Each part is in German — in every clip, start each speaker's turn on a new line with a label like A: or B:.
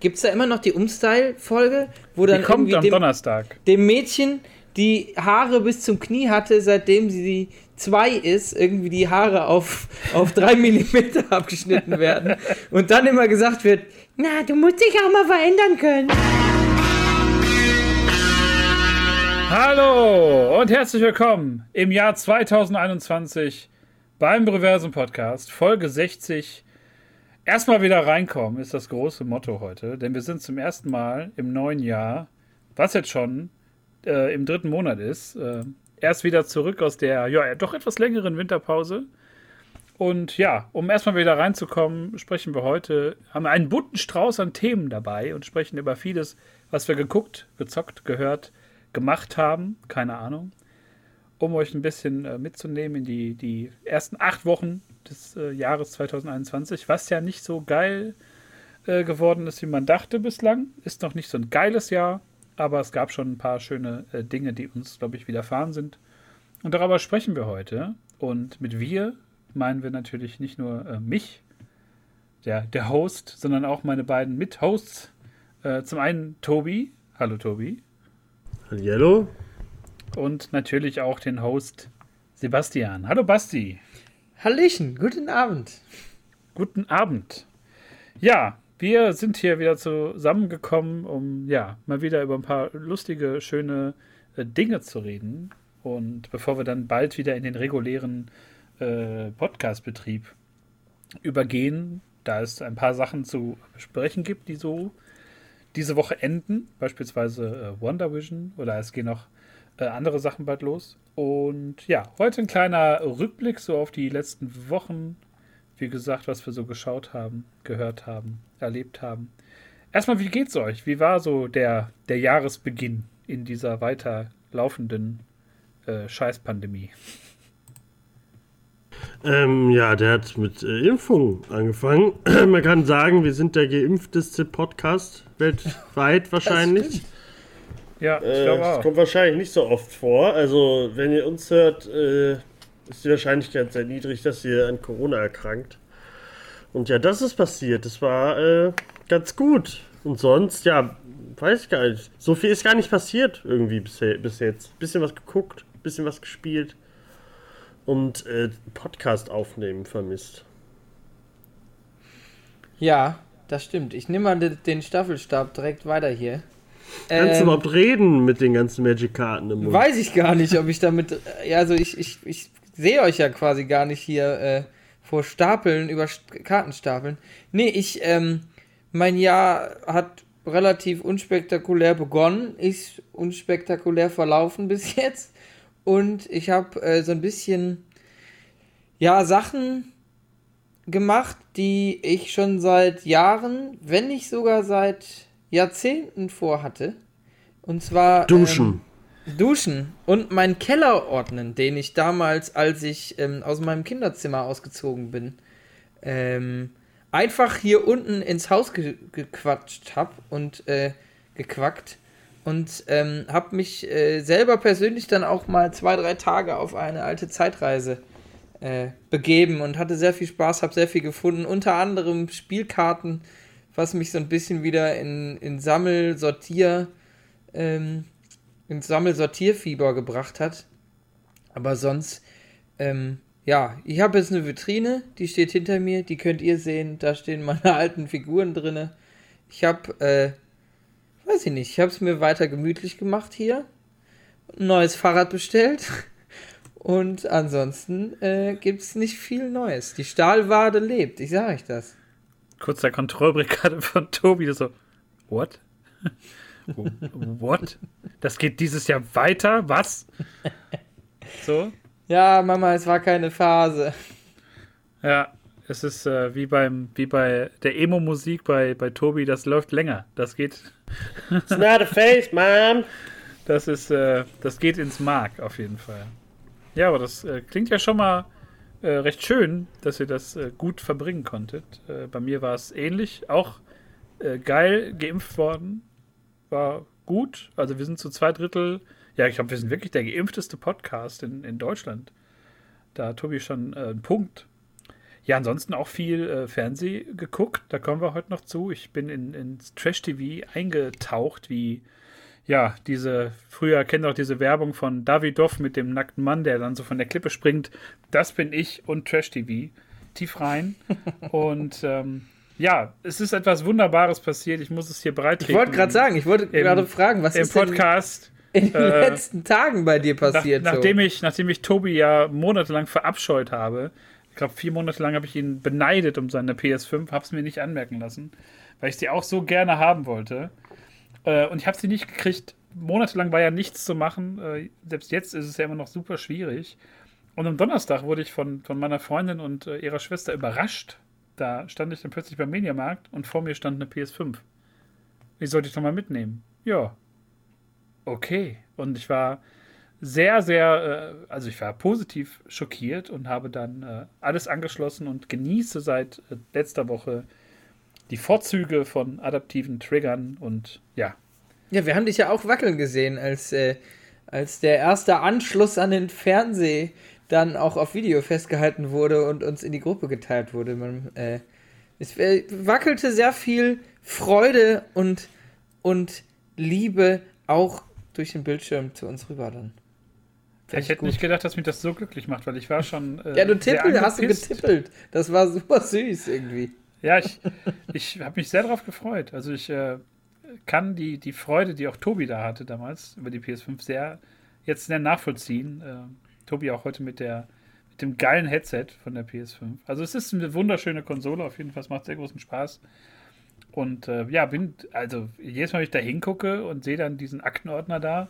A: Gibt es da immer noch die Umstyle-Folge, wo dann
B: Die kommt
A: irgendwie
B: am
A: dem,
B: Donnerstag.
A: dem Mädchen die Haare bis zum Knie hatte, seitdem sie zwei ist, irgendwie die Haare auf, auf drei Millimeter abgeschnitten werden und dann immer gesagt wird, na, du musst dich auch mal verändern können.
B: Hallo und herzlich willkommen im Jahr 2021 beim Reversen Podcast, Folge 60. Erstmal wieder reinkommen ist das große Motto heute, denn wir sind zum ersten Mal im neuen Jahr, was jetzt schon äh, im dritten Monat ist, äh, erst wieder zurück aus der ja doch etwas längeren Winterpause. Und ja, um erstmal wieder reinzukommen, sprechen wir heute, haben wir einen bunten Strauß an Themen dabei und sprechen über vieles, was wir geguckt, gezockt, gehört, gemacht haben, keine Ahnung, um euch ein bisschen äh, mitzunehmen in die, die ersten acht Wochen des äh, Jahres 2021, was ja nicht so geil äh, geworden ist, wie man dachte bislang. Ist noch nicht so ein geiles Jahr, aber es gab schon ein paar schöne äh, Dinge, die uns, glaube ich, widerfahren sind. Und darüber sprechen wir heute. Und mit wir meinen wir natürlich nicht nur äh, mich, der, der Host, sondern auch meine beiden Mit-Hosts. Äh, zum einen Tobi. Hallo Tobi.
C: Hallo?
B: Und natürlich auch den Host Sebastian. Hallo Basti.
A: Hallöchen, guten Abend.
B: Guten Abend. Ja, wir sind hier wieder zusammengekommen, um ja mal wieder über ein paar lustige, schöne äh, Dinge zu reden. Und bevor wir dann bald wieder in den regulären äh, Podcast-Betrieb übergehen, da es ein paar Sachen zu besprechen gibt, die so diese Woche enden, beispielsweise äh, Wonder Vision oder es gehen noch äh, andere Sachen bald los. Und ja, heute ein kleiner Rückblick so auf die letzten Wochen. Wie gesagt, was wir so geschaut haben, gehört haben, erlebt haben. Erstmal, wie geht's euch? Wie war so der, der Jahresbeginn in dieser weiterlaufenden äh, Scheißpandemie?
C: Ähm, ja, der hat mit äh, Impfung angefangen. Man kann sagen, wir sind der geimpfteste Podcast weltweit wahrscheinlich.
B: Ja, ich
C: Äh,
B: glaube
C: das
B: auch.
C: kommt wahrscheinlich nicht so oft vor. Also, wenn ihr uns hört, äh, ist die Wahrscheinlichkeit sehr niedrig, dass ihr an Corona erkrankt. Und ja, das ist passiert. Das war äh, ganz gut. Und sonst, ja, weiß ich gar nicht. So viel ist gar nicht passiert irgendwie bis, bis jetzt. Bisschen was geguckt, bisschen was gespielt. Und äh, Podcast aufnehmen vermisst.
A: Ja, das stimmt. Ich nehme mal de- den Staffelstab direkt weiter hier.
C: Kannst du
A: Ähm,
C: überhaupt reden mit den ganzen Magic-Karten im Mund?
A: Weiß ich gar nicht, ob ich damit. Ja, also ich, ich, ich sehe euch ja quasi gar nicht hier äh, vor Stapeln, über St- Kartenstapeln. Nee, ich, ähm, mein Jahr hat relativ unspektakulär begonnen, ist unspektakulär verlaufen bis jetzt. Und ich habe äh, so ein bisschen, ja, Sachen gemacht, die ich schon seit Jahren, wenn nicht sogar seit Jahrzehnten vorhatte. Und zwar.
C: Duschen.
A: Ähm, Duschen und meinen Keller ordnen, den ich damals, als ich ähm, aus meinem Kinderzimmer ausgezogen bin, ähm, einfach hier unten ins Haus ge gequatscht habe und äh, gequackt und ähm, habe mich äh, selber persönlich dann auch mal zwei, drei Tage auf eine alte Zeitreise äh, begeben und hatte sehr viel Spaß, habe sehr viel gefunden, unter anderem Spielkarten, was mich so ein bisschen wieder in, in Sammel-Sortier, ähm, ins Sammel-Sortierfieber gebracht hat. Aber sonst, ähm, ja, ich habe jetzt eine Vitrine, die steht hinter mir, die könnt ihr sehen, da stehen meine alten Figuren drinne. Ich habe, äh, weiß ich nicht, ich habe es mir weiter gemütlich gemacht hier, ein neues Fahrrad bestellt und ansonsten äh, gibt es nicht viel Neues. Die Stahlwade lebt, ich sage euch das.
B: Kurzer Kontrollbrigade von Tobi, das so, what? what? Das geht dieses Jahr weiter? Was? So?
A: Ja, Mama, es war keine Phase.
B: Ja, es ist äh, wie beim, wie bei der Emo-Musik bei, bei Tobi, das läuft länger. Das geht,
C: It's not a face, Mom.
B: das ist, äh, das geht ins Mark auf jeden Fall. Ja, aber das äh, klingt ja schon mal äh, recht schön, dass ihr das äh, gut verbringen konntet. Äh, bei mir war es ähnlich, auch äh, geil geimpft worden, war gut. Also wir sind zu zwei Drittel, ja, ich glaube, wir sind wirklich der geimpfteste Podcast in, in Deutschland. Da hat Tobi schon äh, einen Punkt. ja, ansonsten auch viel äh, Fernseh geguckt. Da kommen wir heute noch zu. Ich bin in, ins Trash-TV eingetaucht, wie ja, diese, früher kennt auch diese Werbung von Davidoff mit dem nackten Mann, der dann so von der Klippe springt. Das bin ich und Trash-TV. Tief rein. und ähm, ja, es ist etwas Wunderbares passiert. Ich muss es hier bereit
A: Ich wollte gerade sagen, ich wollte gerade fragen, was
B: im
A: ist
B: Podcast
A: in den
B: äh,
A: letzten Tagen bei dir passiert?
B: Nach,
A: so?
B: nachdem, ich, nachdem ich Tobi ja monatelang verabscheut habe, ich glaube, vier Monate lang habe ich ihn beneidet um seine PS5, habe es mir nicht anmerken lassen, weil ich sie auch so gerne haben wollte. Äh, und ich habe sie nicht gekriegt. Monatelang war ja nichts zu machen. Äh, selbst jetzt ist es ja immer noch super schwierig. Und am Donnerstag wurde ich von, von meiner Freundin und äh, ihrer Schwester überrascht. Da stand ich dann plötzlich beim Mediamarkt und vor mir stand eine PS5. Die sollte ich doch mal mitnehmen. Ja. Okay. Und ich war sehr, sehr, äh, also ich war positiv schockiert und habe dann äh, alles angeschlossen und genieße seit äh, letzter Woche die Vorzüge von adaptiven Triggern und ja.
A: Ja, wir haben dich ja auch wackeln gesehen, als, äh, als der erste Anschluss an den Fernseh dann auch auf Video festgehalten wurde und uns in die Gruppe geteilt wurde. Man, äh, es äh, wackelte sehr viel Freude und, und Liebe auch durch den Bildschirm zu uns rüber dann.
B: Ich hätte
A: gut.
B: nicht gedacht, dass mich das so glücklich macht, weil ich war schon. Äh,
A: Ja, du tippel, hast du getippelt. Das war super süß irgendwie.
B: Ja, ich, ich habe mich sehr darauf gefreut. Also ich äh, kann die, die Freude, die auch Tobi da hatte damals über die PS5, sehr jetzt sehr nachvollziehen. Äh, Tobi auch heute mit der mit dem geilen Headset von der PS5. Also es ist eine wunderschöne Konsole, auf jeden Fall, es macht sehr großen Spaß. Und äh, ja, bin, also jedes Mal, wenn ich da hingucke und sehe dann diesen Aktenordner da,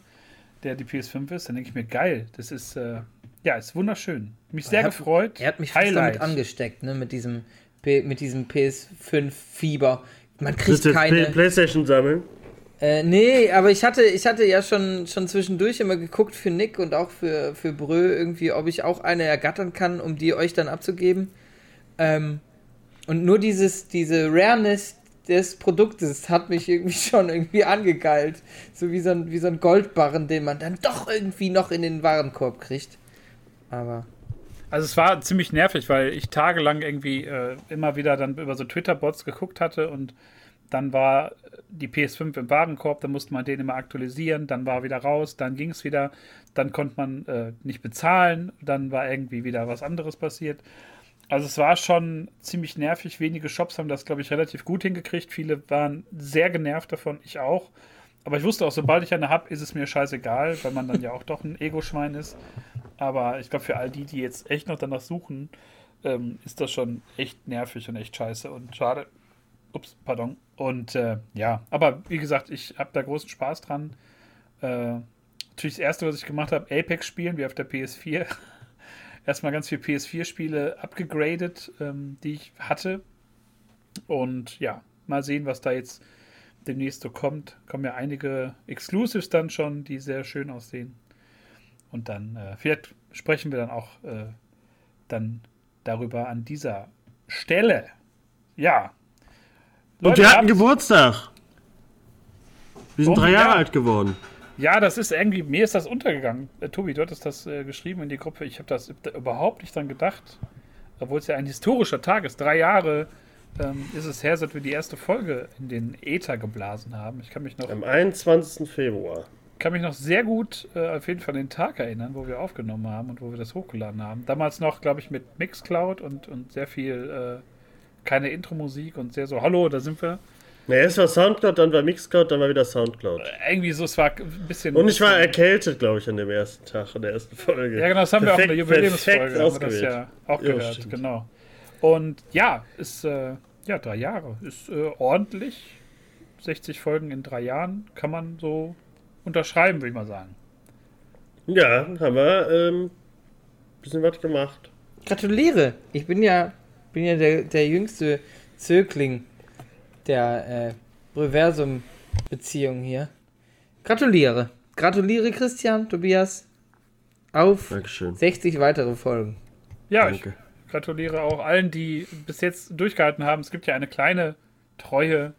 B: der die PS5 ist, dann denke ich mir, geil, das ist, äh, ja, ist wunderschön. Mich sehr
A: Er hat-
B: gefreut.
A: Er hat mich fast
B: Highlight.
A: damit angesteckt, ne, mit diesem, mit diesem PS5-Fieber. Man
C: Willst
A: kriegt
C: Play
A: keine.
C: Playstation sammeln?
A: Äh, nee, aber ich hatte, ich hatte ja schon, schon zwischendurch immer geguckt für Nick und auch für, für Brö irgendwie, ob ich auch eine ergattern kann, um die euch dann abzugeben. Ähm, und nur dieses, diese Rareness des Produktes hat mich irgendwie schon irgendwie angegeilt. So wie so ein, wie so ein Goldbarren, den man dann doch irgendwie noch in den Warenkorb kriegt. Aber.
B: Also es war ziemlich nervig, weil ich tagelang irgendwie äh, immer wieder dann über so Twitter-Bots geguckt hatte und dann war die PS5 im Warenkorb, dann musste man den immer aktualisieren, dann war er wieder raus, dann ging es wieder, dann konnte man äh, nicht bezahlen, dann war irgendwie wieder was anderes passiert. Also es war schon ziemlich nervig. Wenige Shops haben das, glaube ich, relativ gut hingekriegt. Viele waren sehr genervt davon, ich auch. Aber ich wusste auch, sobald ich eine habe, ist es mir scheißegal, weil man dann ja auch doch ein Ego-Schwein ist. Aber ich glaube, für all die, die jetzt echt noch danach suchen, ähm, ist das schon echt nervig und echt scheiße und schade. Ups, pardon. Und äh, ja, aber wie gesagt, ich habe da großen Spaß dran. Äh, natürlich das erste, was ich gemacht habe, Apex spielen, wie auf der PS4. Erstmal ganz viel PS4-Spiele abgegradet, ähm, die ich hatte. Und ja, mal sehen, was da jetzt demnächst so kommt. Kommen ja einige Exclusives dann schon, die sehr schön aussehen. Und dann, äh, vielleicht sprechen wir dann auch äh, dann darüber an dieser Stelle. Ja.
C: Und
B: Leute,
C: wir hatten Geburtstag. Wir sind drei Jahre
B: ja.
C: alt geworden.
B: Ja, das ist irgendwie, mir ist das untergegangen. Äh, Tobi, du hattest das äh, geschrieben in die Gruppe. Ich habe das überhaupt nicht dran gedacht. Obwohl es ja ein historischer Tag ist. Drei Jahre ähm, ist es her, seit wir die erste Folge in den Äther geblasen haben. Ich kann mich noch,
C: Am 21. Februar.
B: kann mich noch sehr gut äh, auf jeden Fall an den Tag erinnern, wo wir aufgenommen haben und wo wir das hochgeladen haben. Damals noch, glaube ich, mit Mixcloud und, und sehr viel, äh, keine Intro-Musik und sehr so, hallo, da sind wir.
C: Na, erst war Soundcloud, dann war Mixcloud, dann war wieder Soundcloud.
B: Irgendwie so, es war ein bisschen.
C: Und ich war erkältet, glaube ich, an dem ersten Tag, in der ersten Folge.
B: Ja, genau, das haben wir auch in der
C: Perfekt-
B: Jubiläumsfolge.
C: perfekt
B: Haben wir das
C: ausgewählt.
B: ja auch
C: Ja,
B: gehört,
C: stimmt.
B: genau. Und ja, ist, äh, ja, drei Jahre. Ist äh, ordentlich. 60 Folgen in drei Jahren kann man so unterschreiben, würde ich mal sagen.
C: Ja, haben wir ähm, bisschen was gemacht.
A: Gratuliere! Ich bin ja, bin ja der, der jüngste Zögling der äh, Reversum-Beziehung hier. Gratuliere. Gratuliere, Christian, Tobias, auf
C: Dankeschön.
A: 60 weitere Folgen.
B: Ja,
C: Danke.
B: ich gratuliere auch allen, die bis jetzt durchgehalten haben. Es gibt ja eine kleine, treue,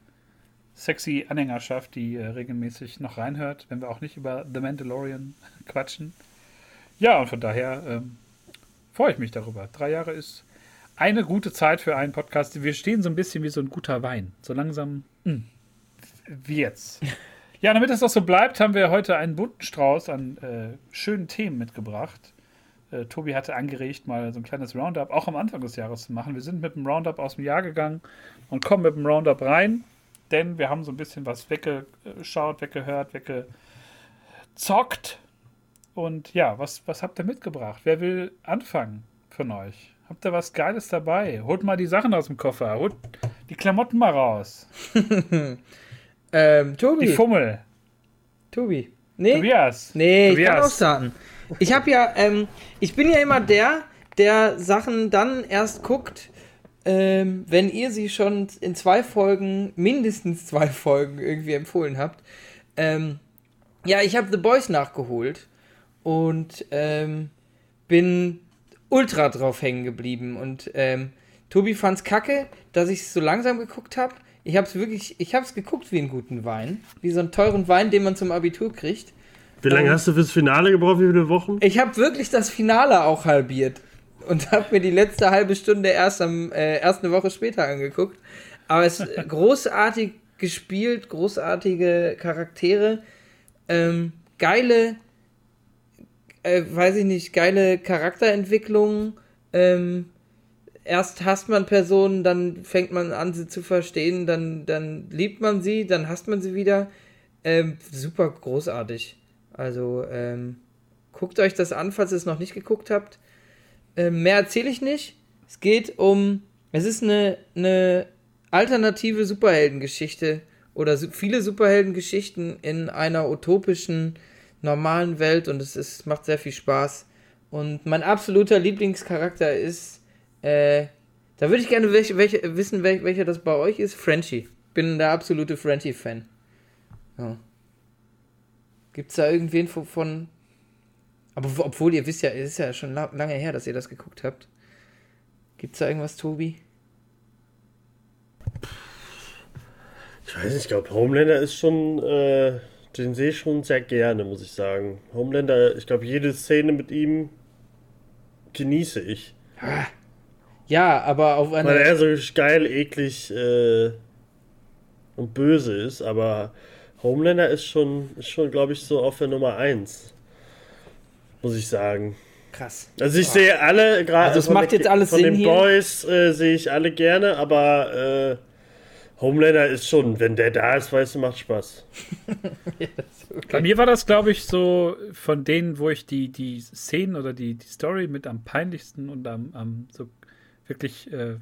B: sexy Anhängerschaft, die äh, regelmäßig noch reinhört, wenn wir auch nicht über The Mandalorian quatschen. Ja, und von daher ähm, freue ich mich darüber. Drei Jahre ist eine gute Zeit für einen Podcast. Wir stehen so ein bisschen wie so ein guter Wein. So langsam, mh, hm, wie jetzt. Ja, damit es auch so bleibt, haben wir heute einen bunten Strauß an äh, schönen Themen mitgebracht. Äh, Tobi hatte angeregt, mal so ein kleines Roundup auch am Anfang des Jahres zu machen. Wir sind mit dem Roundup aus dem Jahr gegangen und kommen mit dem Roundup rein, denn wir haben so ein bisschen was weggeschaut, weggehört, weggezockt. Und ja, was, was habt ihr mitgebracht? Wer will anfangen von euch? Habt ihr was Geiles dabei? Holt mal die Sachen aus dem Koffer. Holt die Klamotten mal raus.
A: ähm, Tobi.
B: Die Fummel.
A: Tobi. Nee.
B: Tobias.
A: Nee,
B: Tobias.
A: ich kann auch starten. Ich habe ja, ähm, ich bin ja immer der, der Sachen dann erst guckt, ähm, wenn ihr sie schon in zwei Folgen, mindestens zwei Folgen irgendwie empfohlen habt. Ähm, ja, ich habe The Boys nachgeholt und ähm, bin ultra drauf hängen geblieben. Und ähm, Tobi fand's kacke, dass ich es so langsam geguckt habe. Ich habe es wirklich, ich habe es geguckt wie einen guten Wein, wie so einen teuren Wein, den man zum Abitur kriegt.
C: Wie lange
A: Ähm,
C: hast du fürs Finale gebraucht? Wie viele Wochen?
A: Ich habe wirklich das Finale auch halbiert und habe mir die letzte halbe Stunde erst am äh, erst eine Woche später angeguckt. Aber es ist großartig gespielt, großartige Charaktere, ähm, geile, äh, weiß ich nicht, geile Charakterentwicklung. Ähm, erst hasst man Personen, dann fängt man an, sie zu verstehen, dann, dann liebt man sie, dann hasst man sie wieder. Ähm, super großartig. Also, ähm, guckt euch das an, falls ihr es noch nicht geguckt habt. Ähm, mehr erzähle ich nicht. Es geht um. Es ist eine, eine alternative Superheldengeschichte oder viele Superheldengeschichten in einer utopischen, normalen Welt und es ist, macht sehr viel Spaß. Und mein absoluter Lieblingscharakter ist. Äh, da würde ich gerne welche, welche, wissen, wel, welcher das bei euch ist. Frenchie. Bin der absolute Frenchie-Fan. Ja. Gibt's da irgendwen von, von. Aber wo- obwohl ihr wisst ja, es ist ja schon la lange her, dass ihr das geguckt habt. Gibt's da irgendwas, Tobi?
C: Ich weiß nicht, ich glaube, Homelander ist schon, äh, den sehe ich schon sehr gerne, muss ich sagen. Homelander, ich glaube, jede Szene mit ihm genieße ich.
A: Ja, aber auf
C: Weil
A: eine.
C: er so geil, eklig äh, und böse ist, aber Homelander ist schon, ist schon glaube ich, so auf der Nummer 1. Muss ich sagen.
A: Krass.
C: Also ich sehe alle, gerade
A: Also es
C: von
A: macht
C: der-
A: jetzt alles
C: von
A: Sinn
C: den
A: hier.
C: Boys äh, sehe ich alle gerne, aber äh, Homelander ist schon, wenn der da ist, weißt du, macht Spaß.
B: Bei mir war das, glaube ich, so von denen, wo ich die, die Szenen oder die, die Story mit am peinlichsten und am, am so wirklich äh,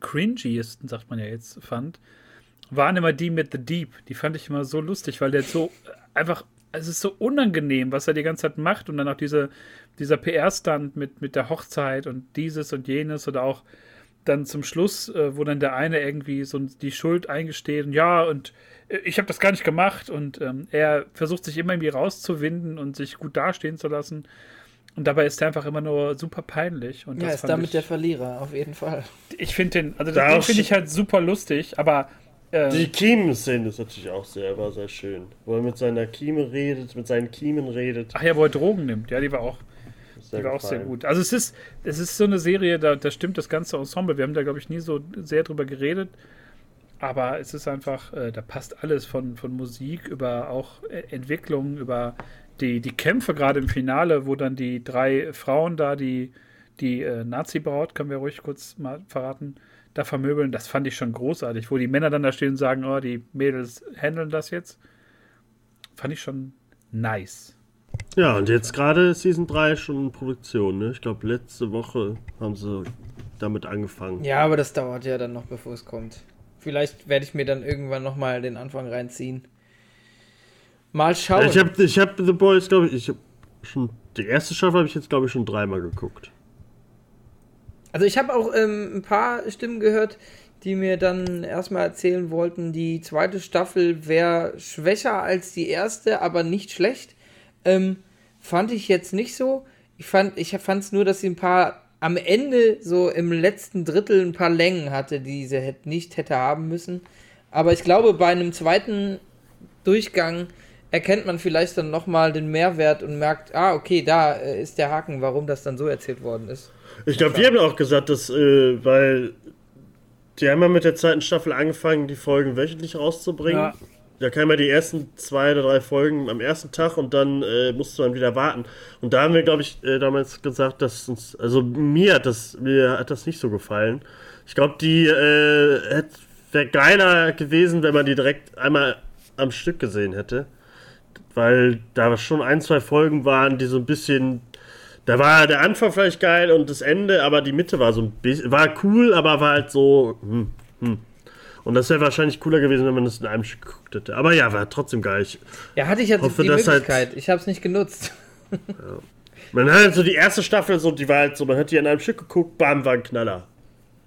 B: cringiesten, sagt man ja jetzt, fand, waren immer die mit The Deep. Die fand ich immer so lustig, weil der so einfach, es ist so unangenehm, was er die ganze Zeit macht und dann auch diese, dieser PR-Stand mit, mit der Hochzeit und dieses und jenes oder auch dann zum Schluss, äh, wo dann der eine irgendwie so die Schuld eingesteht und ja, und äh, ich habe das gar nicht gemacht und ähm, er versucht sich immer irgendwie rauszuwinden und sich gut dastehen zu lassen. Und dabei ist er einfach immer nur super peinlich. Und
A: Ja, ist damit
B: ich,
A: der Verlierer, auf jeden Fall.
B: ich finde den, also den
C: auch
B: finde ich halt super lustig, aber äh,
C: Die Kiemen-Szene ist natürlich auch sehr, war sehr schön. Wo er mit seiner Kieme redet, mit seinen Kiemen redet.
B: ach ja, wo er Drogen nimmt, ja, die war auch,
C: Sehr
B: die war auch sehr gut. Also es ist, es ist so eine Serie, da, da stimmt das ganze Ensemble. Wir haben da, glaube ich, nie so sehr drüber geredet. Aber es ist einfach, äh, da passt alles von, von Musik über auch äh, Entwicklung, über die, die Kämpfe gerade im Finale, wo dann die drei Frauen da, die, die äh, Nazi-Braut, können wir ruhig kurz mal verraten, da vermöbeln. Das fand ich schon großartig, wo die Männer dann da stehen und sagen, oh, die Mädels handeln das jetzt. Fand ich schon nice.
C: Ja, und jetzt gerade Season 3 schon in Produktion, ne? Ich glaube, letzte Woche haben sie damit angefangen.
A: Ja, aber das dauert ja dann noch, bevor es kommt. Vielleicht werde ich mir dann irgendwann nochmal den Anfang reinziehen. Mal schauen.
C: Ich habe ich hab The Boys, glaube ich, ich hab schon. Die erste Staffel habe ich jetzt, glaube ich, schon dreimal geguckt.
A: Also ich habe auch ähm, ein paar Stimmen gehört, die mir dann erstmal erzählen wollten, die zweite Staffel wäre schwächer als die erste, aber nicht schlecht. Ähm, fand ich jetzt nicht so. Ich fand ich es nur, dass sie ein paar am Ende so im letzten Drittel ein paar Längen hatte, die sie hätt, nicht hätte haben müssen. Aber ich glaube, bei einem zweiten Durchgang erkennt man vielleicht dann nochmal den Mehrwert und merkt, ah, okay, da äh, ist der Haken, warum das dann so erzählt worden ist.
C: Ich glaube, wir haben auch gesagt, dass, äh, weil die haben ja mit der zweiten Staffel angefangen, die Folgen wöchentlich rauszubringen.
B: Ja.
C: Da kamen ja die ersten zwei oder drei Folgen am ersten Tag und dann äh, musste man wieder warten. Und da haben wir, glaube ich, äh, damals gesagt, dass uns, also mir hat das, mir hat das nicht so gefallen. Ich glaube, die äh, wäre geiler gewesen, wenn man die direkt einmal am Stück gesehen hätte. Weil da schon ein, zwei Folgen waren, die so ein bisschen. Da war der Anfang vielleicht geil und das Ende, aber die Mitte war so ein bisschen. War cool, aber war halt so. Hm, hm. Und das wäre wahrscheinlich cooler gewesen, wenn man das in einem Stück geguckt hätte. Aber ja, war trotzdem geil. Ich
A: Ja, hatte ich jetzt
C: Hoffe,
A: die
C: halt-
A: Möglichkeit. ich habe es nicht genutzt.
C: Man hat halt so die erste Staffel, so, die war halt so, man hat die in einem Stück geguckt, bam, war ein Knaller.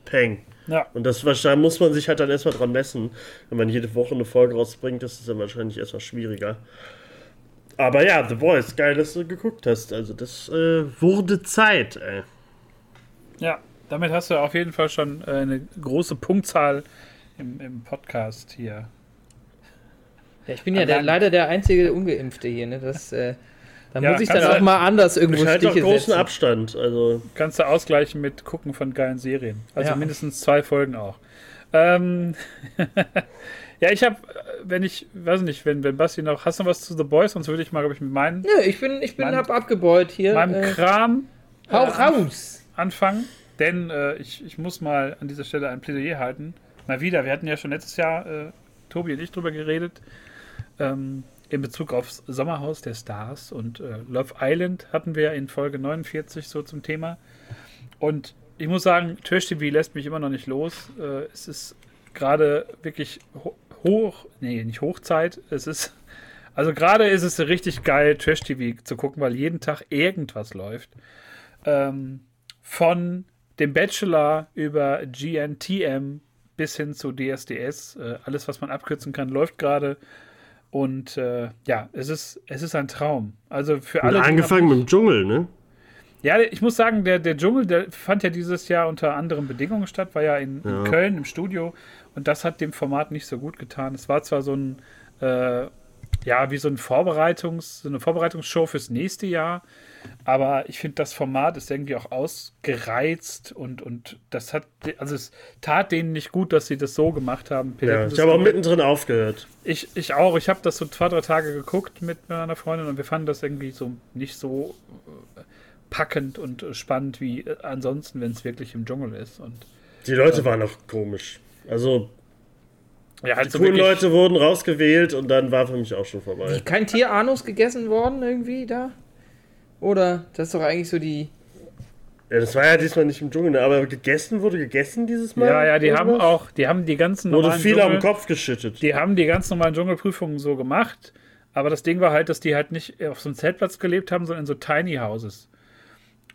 C: Peng.
B: Ja.
C: Und das wahrscheinlich muss man sich halt dann erstmal dran messen. Wenn man jede Woche eine Folge rausbringt, das ist dann wahrscheinlich erstmal schwieriger. Aber ja, The Voice, geil, dass du geguckt hast. Also das äh, wurde Zeit, ey.
B: Ja, damit hast du auf jeden Fall schon äh, eine große Punktzahl im, im Podcast hier.
A: Ja, ich bin ja der, leider der einzige Ungeimpfte hier, ne? Das, äh, da
B: Ja,
A: muss ich dann auch mal anders irgendwo
C: Ich
A: Stiche
C: großen
A: setzen.
C: Abstand. Also
B: Kannst du ausgleichen mit Gucken von geilen Serien. Also
A: Ja.
B: mindestens zwei Folgen auch. Ähm, ja, ich habe, wenn ich, weiß nicht, wenn, wenn Basti noch, hast du noch was zu The Boys? Sonst würde ich mal, glaube ich, mit meinen,
A: Nö, ich bin, ich bin
B: Mein-
A: hab abgebeut hier.
B: meinem
A: Äh,
B: Kram
A: hau
B: äh,
A: raus!
B: anfangen. Denn äh, ich, ich muss mal an dieser Stelle ein Plädoyer halten. Mal wieder, wir hatten ja schon letztes Jahr, äh, Tobi und ich, drüber geredet, ähm, in Bezug aufs Sommerhaus der Stars und äh, Love Island hatten wir in Folge 49 so zum Thema. Und ich muss sagen, Trash TV lässt mich immer noch nicht los. Äh, es ist gerade wirklich hoch, nee, nicht Hochzeit. Es ist, also gerade ist es richtig geil, Trash TV zu gucken, weil jeden Tag irgendwas läuft. Ähm, von dem Bachelor über GNTM bis hin zu DSDS. Äh, alles, was man abkürzen kann, läuft gerade. Und äh, ja, es ist, es ist ein Traum. Also für alle.
C: angefangen mit dem Dschungel, ne?
B: ja, ich muss sagen, der, der Dschungel, der fand ja dieses Jahr unter anderen Bedingungen statt, war ja in, in
C: Ja.
B: Köln im Studio und das hat dem Format nicht so gut getan. Es war zwar so ein, äh, ja, wie so ein Vorbereitungs-, so eine Vorbereitungsshow fürs nächste Jahr, aber ich finde, das Format ist irgendwie auch ausgereizt und, und das hat, also es tat denen nicht gut, dass sie das so gemacht haben.
C: Ja, ich habe auch mittendrin aufgehört.
B: ich, ich auch. Ich habe das so zwei, drei Tage geguckt mit meiner Freundin und wir fanden das irgendwie so nicht so äh, packend und spannend wie äh, ansonsten, wenn es wirklich im Dschungel ist. Und
C: Die Leute waren auch komisch. Also,
B: ja, halt
C: die coolen Leute wurden rausgewählt und dann war für mich auch schon vorbei.
A: Kein Tier Anus gegessen worden irgendwie da? Oder? Das ist doch eigentlich so die.
C: Ja, das war ja diesmal nicht im Dschungel, ne? aber gegessen wurde gegessen dieses Mal?
B: Ja, ja, die haben
C: Irgendwas?
B: auch, die haben die ganzen
C: Wurde
B: normalen
C: viel auf den
B: Dschungel,
C: Kopf geschüttet.
B: die haben die ganz normalen Dschungelprüfungen so gemacht. Aber das Ding war halt, dass die halt nicht auf so einem Zeltplatz gelebt haben, sondern in so Tiny Houses.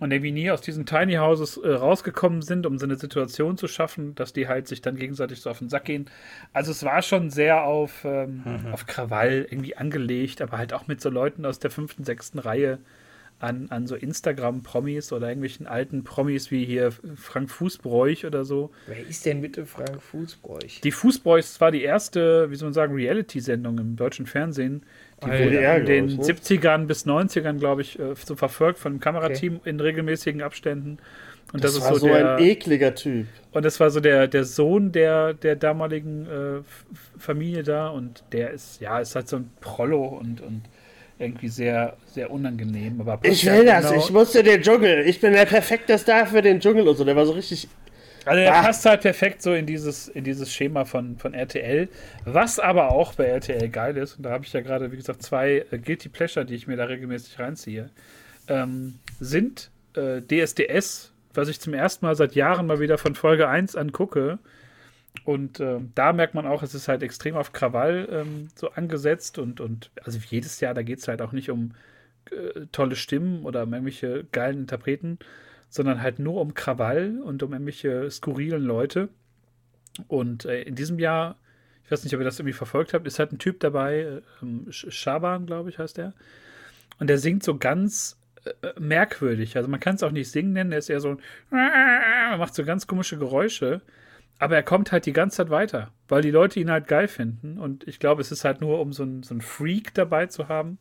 B: Und irgendwie nie aus diesen Tiny Houses äh, rausgekommen sind, um so eine Situation zu schaffen, dass die halt sich dann gegenseitig so auf den Sack gehen. Also es war schon sehr auf, ähm, auf Krawall irgendwie angelegt, aber halt auch mit so Leuten aus der fünften, sechsten Reihe an, an so Instagram-Promis oder irgendwelchen alten Promis wie hier Frank Fußbräuch oder so.
A: Wer ist denn bitte Frank Fußbräuch?
B: Die Fußboys war die erste, wie soll man sagen, Reality-Sendung im deutschen Fernsehen.
C: WDR,
B: in den
C: glaub ich, ne?
B: 70ern bis 90ern, glaube ich, äh, so verfolgt von dem Kamerateam in regelmäßigen Abständen. Und das,
C: das,
B: ist
C: war
B: so, der,
C: ein ekliger Typ.
B: und das war so der, der Sohn der, der damaligen äh, Familie da und der ist, ja, ist halt so ein Prollo und, und irgendwie sehr, sehr unangenehm. Aber
C: Ich
B: ja
C: will das,
B: genau-
C: ich musste den Dschungel. Ich bin der perfekte Star für den Dschungel und so. Der war so richtig.
B: Also er
C: Ah.
B: passt halt perfekt so in dieses, in dieses Schema von, von RTL. Was aber auch bei RTL geil ist, und da habe ich ja gerade, wie gesagt, zwei äh, Guilty Pleasure, die ich mir da regelmäßig reinziehe, ähm, sind äh, DSDS, was ich zum ersten Mal seit Jahren mal wieder von Folge 1 angucke. Und ähm, da merkt man auch, es ist halt extrem auf Krawall ähm, so angesetzt und, und also jedes Jahr, da geht es halt auch nicht um äh, tolle Stimmen oder um irgendwelche geilen Interpreten, sondern halt nur um Krawall und um irgendwelche skurrilen Leute. Und äh, in diesem Jahr, ich weiß nicht, ob ihr das irgendwie verfolgt habt, ist halt ein Typ dabei, äh, ähm, Sch- Schaban, glaube ich, heißt der. Und der singt so ganz äh, merkwürdig. Also man kann es auch nicht singen nennen, er ist eher so ein, er macht so ganz komische Geräusche. aber er kommt halt die ganze Zeit weiter, weil die Leute ihn halt geil finden. Und ich glaube, es ist halt nur, um so einen so Freak dabei zu haben.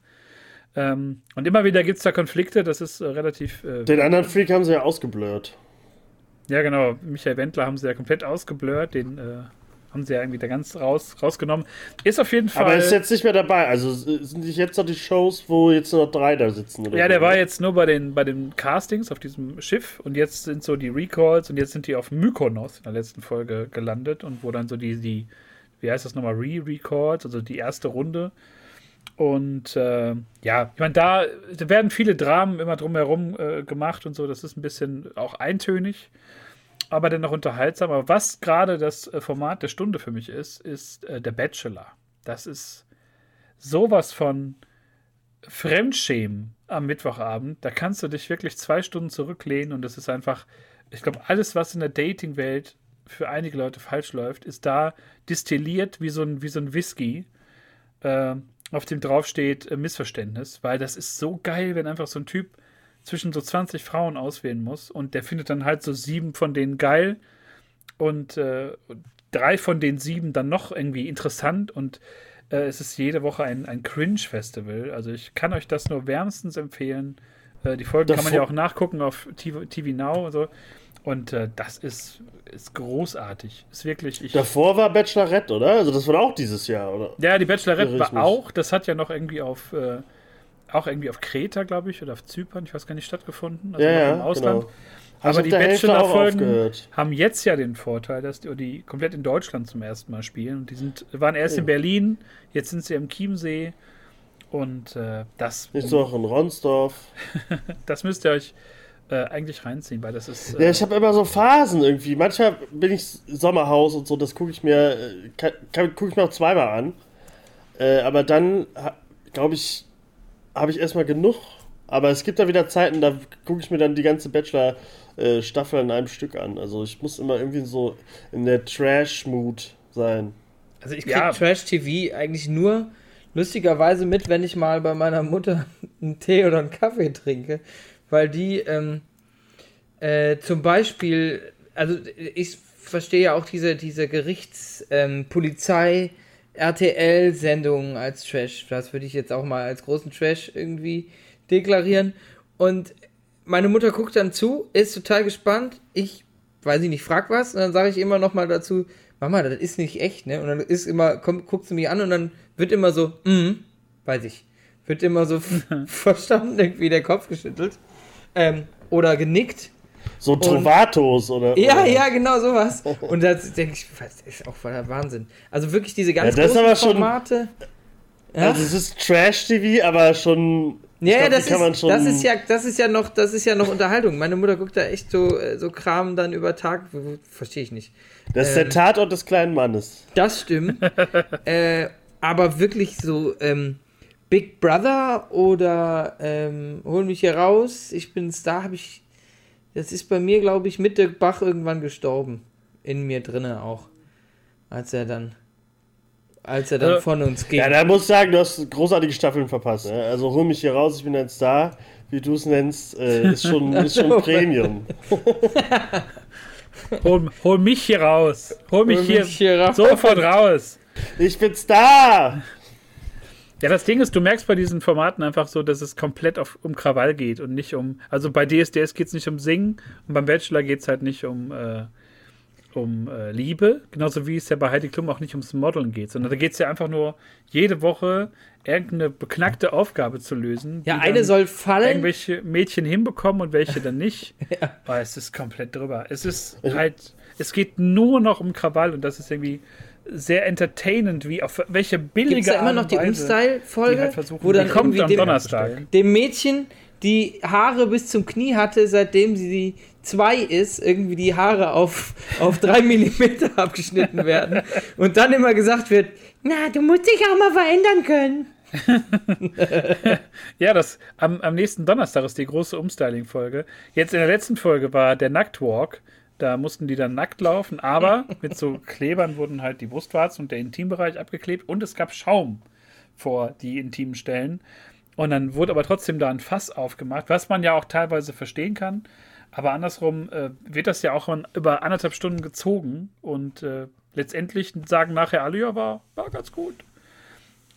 B: Ähm, und immer wieder gibt es da Konflikte, das ist äh, relativ. Äh,
C: Den anderen Freak haben sie ja ausgeblurrt.
B: Ja, genau. Michael Wendler haben sie ja komplett ausgeblurrt. Den äh, haben sie ja irgendwie da ganz raus, rausgenommen. Ist auf jeden Fall.
C: Aber ist jetzt nicht mehr dabei. Also sind nicht jetzt noch die Shows, wo jetzt nur noch drei da sitzen?
B: ja, der so, war jetzt nur bei den, bei den Castings auf diesem Schiff und jetzt sind so die Recalls und jetzt sind die auf Mykonos in der letzten Folge gelandet und wo dann so die, die wie heißt das nochmal, Re-Records, also die erste Runde. Und äh, ja, ich meine, da, da, werden viele Dramen immer drumherum äh, gemacht und so. Das ist ein bisschen auch eintönig aber dennoch unterhaltsam. Aber was gerade das äh, Format der Stunde für mich ist, ist äh, der Bachelor. Das ist sowas von Fremdschämen am Mittwochabend. Da kannst du dich wirklich zwei Stunden zurücklehnen und das ist einfach, ich glaube, alles, was in der Dating-Welt für einige Leute falsch läuft, ist da distilliert wie so ein, wie so ein Whisky, äh, auf dem draufsteht äh, Missverständnis, weil das ist so geil, wenn einfach so ein Typ zwischen so 20 Frauen auswählen muss und der findet dann halt so sieben von denen geil und äh, drei von den sieben dann noch irgendwie interessant und äh, es ist jede Woche ein, ein Cringe-Festival. Also ich kann euch das nur wärmstens empfehlen. Äh, die Folgen kann man ja auch nachgucken auf TV, TV Now und so. Und äh, das ist, ist großartig. Ist wirklich. Ich,
C: Davor war Bachelorette, oder? Also das war auch dieses Jahr, oder?
B: Ja, die Bachelorette war auch. Das hat ja noch irgendwie auf äh, auch irgendwie auf Kreta, glaube ich, oder auf Zypern, ich weiß gar nicht, stattgefunden, also
C: ja, ja,
B: im Ausland.
C: Genau.
B: Aber die Bachelor-Folgen haben jetzt ja den Vorteil, dass die, die, komplett in Deutschland zum ersten Mal spielen. Und die sind, waren erst oh. in Berlin, jetzt sind sie im Chiemsee. Und äh, das.
C: Ist doch in Ronsdorf.
B: das müsst ihr euch äh, eigentlich reinziehen, weil das ist.
C: Äh, ja, ich habe immer so Phasen irgendwie. Manchmal bin ich Sommerhaus und so, das gucke ich mir, äh, gucke ich mir auch zweimal an. Äh, aber dann, glaube ich, habe ich erstmal genug. Aber es gibt da wieder Zeiten, da gucke ich mir dann die ganze Bachelor-Staffel in einem Stück an. Also ich muss immer irgendwie so in der Trash-Mood sein.
A: Also ich kriege ja. Trash-TV eigentlich nur lustigerweise mit, wenn ich mal bei meiner Mutter einen Tee oder einen Kaffee trinke. Weil die ähm, äh, zum Beispiel, also ich verstehe ja auch diese, diese Gerichtspolizei- ähm, RTL-Sendungen als Trash. Das würde ich jetzt auch mal als großen Trash irgendwie deklarieren. Und meine Mutter guckt dann zu, ist total gespannt. Ich, weiß ich nicht, frag was. Und dann sage ich immer noch mal dazu, Mama, das ist nicht echt, ne? Und dann ist immer, komm, guckt sie mich an und dann wird immer so, mm, weiß ich, wird immer so verstanden, irgendwie der Kopf geschüttelt. Ähm, oder genickt.
C: So Trovatos oder.
A: Ja,
C: oder?
A: ja, genau sowas. Und da denke ich, das ist auch voller Wahnsinn. Also wirklich diese ganz
C: ja,
A: großen
C: Formate. Schon, ja? Also es ist Trash-TV, aber schon.
A: Ja, glaub, das, ist, das ist ja, das ist ja noch, das ist ja noch Unterhaltung. Meine Mutter guckt da echt so, äh, so Kram dann über Tag, verstehe ich nicht.
C: Das ist ähm, der Tatort des kleinen Mannes.
A: Das stimmt. äh, aber wirklich so ähm, Big Brother oder ähm, Hol mich hier raus, ich bin Star, habe ich das ist bei mir, glaube ich, mit der Bach irgendwann gestorben. In mir drinne auch. Als er dann. Als er dann also, von uns ging.
C: Ja, da muss ich sagen, du hast großartige Staffeln verpasst. Ne? Also hol mich hier raus, ich bin ein Star, wie du es nennst, äh, ist, schon, ist schon Premium.
B: hol, hol, mich hier raus. Hol mich, hol hier, mich hier raus. sofort raus.
C: Ich bin Star.
B: Ja, das Ding ist, du merkst bei diesen Formaten einfach so, dass es komplett auf, um Krawall geht und nicht um. Also bei DSDS geht es nicht um Singen und beim Bachelor geht es halt nicht um, äh, um äh, Liebe. Genauso wie es ja bei Heidi Klum auch nicht ums Modeln geht, sondern da geht es ja einfach nur jede Woche irgendeine beknackte Aufgabe zu lösen.
A: Ja, eine soll fallen.
B: Irgendwelche Mädchen hinbekommen und welche dann nicht. ja. Aber es ist komplett drüber. Es ist halt. Es geht nur noch um Krawall und das ist irgendwie sehr entertainend, wie auf welche billige Gibt's
A: da immer noch die Umstyle-Folge,
B: halt wo dann kommt am dem, Donnerstag.
A: dem Mädchen die Haare bis zum Knie hatte, seitdem sie zwei ist, irgendwie die Haare auf, auf drei Millimeter abgeschnitten werden und dann immer gesagt wird, na, du musst dich auch mal verändern können.
B: ja, das am, am nächsten Donnerstag ist die große Umstyling-Folge. Jetzt in der letzten Folge war der Nacktwalk. Da mussten die dann nackt laufen, aber mit so Klebern wurden halt die Brustwarzen und der Intimbereich abgeklebt und es gab Schaum vor die intimen Stellen. Und dann wurde aber trotzdem da ein Fass aufgemacht, was man ja auch teilweise verstehen kann. Aber andersrum äh, wird das ja auch über anderthalb Stunden gezogen und äh, letztendlich sagen nachher alle, ja, war, war ganz gut.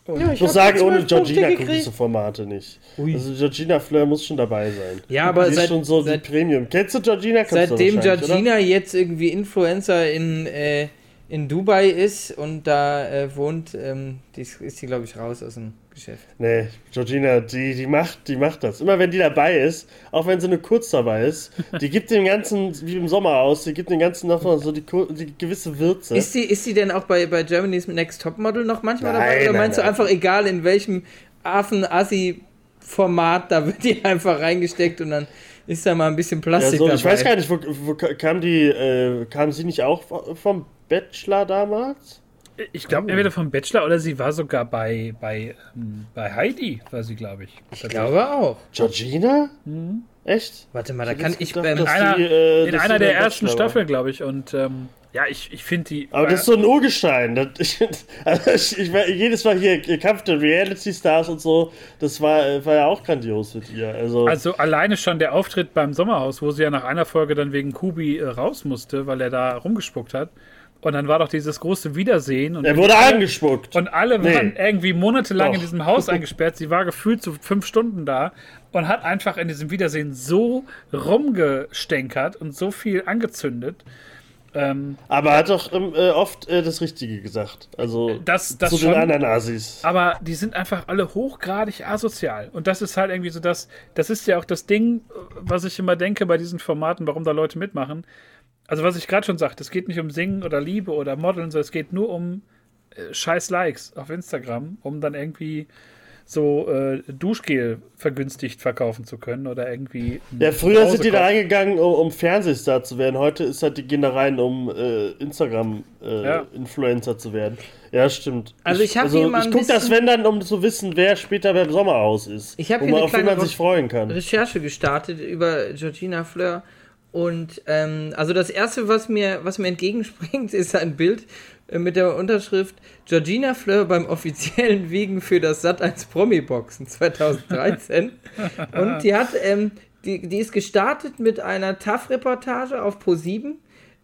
C: Ja, ich, muss sagen, ohne Georgina gucke diese Formate nicht. Ui. Also Georgina Fleur muss schon dabei sein.
A: Ja, aber
C: die
A: seit,
C: ist schon so seit, die Premium. Kennst du Georgina?
A: Seitdem Georgina oder? jetzt irgendwie Influencer in, äh, in Dubai ist und da äh, wohnt, ähm, die ist, ist die, glaube ich, raus aus dem Geschäft.
C: Nee, Georgina, die, die, macht, die macht das. Immer wenn die dabei ist, auch wenn sie nur kurz dabei ist, die gibt dem Ganzen, wie im Sommer aus, die gibt dem Ganzen noch so die, die gewisse Würze.
A: Ist die, ist die denn auch bei, bei Germany's Next Topmodel noch manchmal nein, dabei? Oder meinst nein, du einfach, egal in welchem Affen-Assi-Format, da wird die einfach reingesteckt und dann ist da mal ein bisschen Plastik
C: ja, so, Ich weiß gar nicht, wo, wo kam die, äh, kam sie nicht auch vom Bachelor damals?
B: Ich glaube, oh. entweder vom Bachelor oder sie war sogar bei, bei, ähm, bei Heidi, war sie, glaube ich.
A: Ich glaube auch.
C: Georgina? Mhm. Echt?
A: Warte mal, da kann ich.
B: Gedacht, in einer, die, äh, in einer der ersten Staffeln, glaube ich. Und ähm, ja, ich, ich finde die.
C: Aber das ist so ein Urgestein. Das, ich, also ich, ich, jedes Mal hier Kampf der Reality Stars und so, das war, war ja auch grandios mit ihr. Also,
B: also alleine schon der Auftritt beim Sommerhaus, wo sie ja nach einer Folge dann wegen Kubi äh, raus musste, weil er da rumgespuckt hat. Und dann war doch dieses große Wiedersehen. Und
C: er wurde alle, angespuckt.
B: Und alle nee. waren irgendwie monatelang doch. in diesem Haus eingesperrt. Sie war gefühlt so fünf Stunden da und hat einfach in diesem Wiedersehen so rumgestänkert und so viel angezündet.
C: Ähm, aber er hat doch ähm, äh, oft äh, das Richtige gesagt. Also
B: das, das
C: zu
B: schon,
C: den anderen Asis.
B: Aber die sind einfach alle hochgradig asozial. Und das ist halt irgendwie so das, das ist ja auch das Ding, was ich immer denke bei diesen Formaten, warum da Leute mitmachen also was ich gerade schon sagte, es geht nicht um Singen oder Liebe oder Modeln, sondern es geht nur um äh, scheiß Likes auf Instagram, um dann irgendwie so äh, Duschgel vergünstigt verkaufen zu können oder irgendwie.
C: Ja, früher sind die da reingegangen, um, um, Fernsehstar zu werden. Heute ist halt die gehen da rein, um äh, Instagram-Influencer äh, ja. zu werden. Ja, stimmt.
A: Also ich habe also,
C: Ich gucke das, wenn dann, um zu wissen, wer später beim Sommerhaus ist.
A: Ich habe hier eine auf wen man sich freuen kann. Recherche gestartet über Georgina Fleur und ähm, also das erste, was mir, was mir entgegenspringt, ist ein Bild äh, mit der Unterschrift Georgina Fleur beim offiziellen Wiegen für das Sat1 Promi-Boxen 2013. Und die hat, ähm, die, die ist gestartet mit einer TAF-Reportage auf Pro7,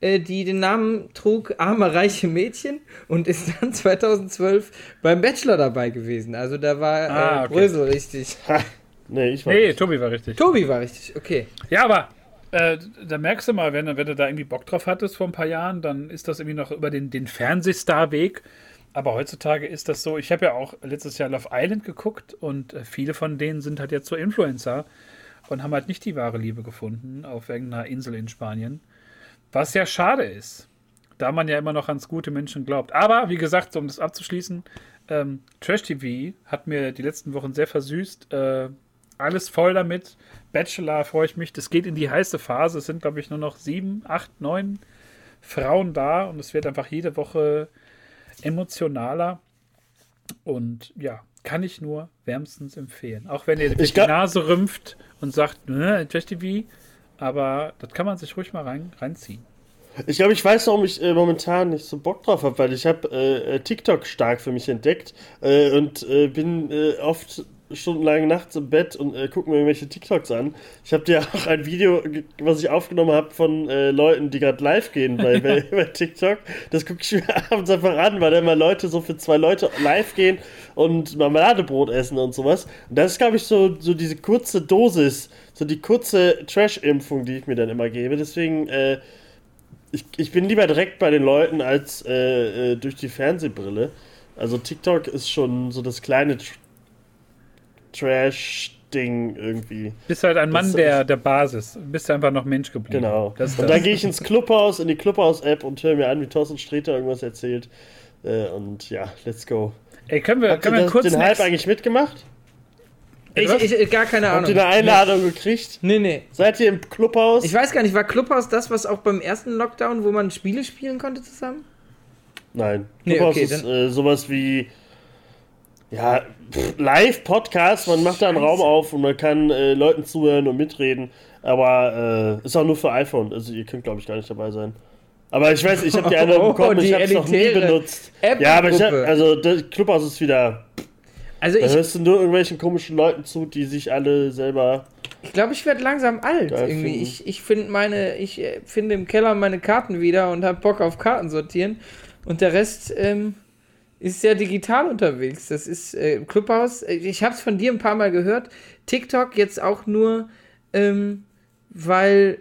A: äh, die den Namen trug Arme, reiche Mädchen und ist dann 2012 beim Bachelor dabei gewesen. Also da war äh, ah, okay. Brösel richtig.
B: nee, ich war nee, Tobi war richtig.
A: Tobi war richtig, okay.
B: Ja, aber äh, da merkst du mal, wenn, wenn du da irgendwie Bock drauf hattest vor ein paar Jahren, dann ist das irgendwie noch über den, den Fernsehstar-Weg. Aber heutzutage ist das so, ich habe ja auch letztes Jahr Love Island geguckt und äh, viele von denen sind halt jetzt so Influencer und haben halt nicht die wahre Liebe gefunden auf irgendeiner Insel in Spanien. Was ja schade ist, da man ja immer noch ans gute Menschen glaubt. Aber wie gesagt, um das abzuschließen, ähm, Trash TV hat mir die letzten Wochen sehr versüßt. Äh, alles voll damit. Bachelor freue ich mich. Das geht in die heiße Phase. Es sind, glaube ich, nur noch sieben, acht, neun Frauen da und es wird einfach jede Woche emotionaler. Und ja, kann ich nur wärmstens empfehlen. Auch wenn ihr die Nase rümpft und sagt, ne, TV, aber das kann man sich ruhig mal rein, reinziehen.
C: Ich glaube, ich weiß, warum ich äh, momentan nicht so Bock drauf habe, weil ich habe äh, äh, TikTok stark für mich entdeckt äh, und äh, bin äh, oft stundenlang nachts im Bett und äh, gucke mir irgendwelche TikToks an. Ich habe dir auch ein Video, was ich aufgenommen habe von äh, Leuten, die gerade live gehen bei, bei, bei TikTok. Das gucke ich mir abends einfach an, weil da immer Leute so für zwei Leute live gehen und Marmeladebrot essen und sowas. Und das ist, glaube ich, so, so diese kurze Dosis, so die kurze Trash-Impfung, die ich mir dann immer gebe. Deswegen, äh, ich, ich bin lieber direkt bei den Leuten als äh, äh, durch die Fernsehbrille. Also TikTok ist schon so das kleine Trash-Ding irgendwie.
B: Bist halt ein Mann das, der, der Basis. Bist einfach noch Mensch geblieben.
C: Genau. Das, und dann gehe ich ins Clubhaus, in die Clubhaus-App und höre mir an, wie Thorsten Sträter irgendwas erzählt. Äh, und ja, let's go.
B: Ey, können wir,
C: Habt
B: können wir
C: kurz den Hype eigentlich mitgemacht?
A: Ich, ich, gar keine Ahnung.
C: Habt ihr eine Einladung nee. gekriegt?
A: Nee, nee.
C: Seid ihr im Clubhaus?
A: Ich weiß gar nicht, war Clubhaus das, was auch beim ersten Lockdown, wo man Spiele spielen konnte zusammen?
C: Nein. Clubhaus nee, okay, ist äh, sowas wie ja, Live-Podcast, man macht da einen Raum auf und man kann äh, Leuten zuhören und mitreden. Aber äh, ist auch nur für iPhone. Also ihr könnt, glaube ich, gar nicht dabei sein. Aber ich weiß, ich habe die eine oh, bekommen, ich habe es noch nie benutzt. Ja, aber ich hab, also das Clubhaus ist wieder.
A: Also
C: Da
A: ich,
C: hörst du nur irgendwelchen komischen Leuten zu, die sich alle selber.
A: ich glaube, ich werde langsam alt. Irgendwie.
C: finden.
A: Ich, ich finde meine, ich äh, finde im Keller meine Karten wieder und habe Bock auf Karten sortieren. Und der Rest ähm, ist sehr digital unterwegs. Das ist äh, Clubhouse. Ich habe es von dir ein paar Mal gehört. TikTok jetzt auch nur, ähm, weil,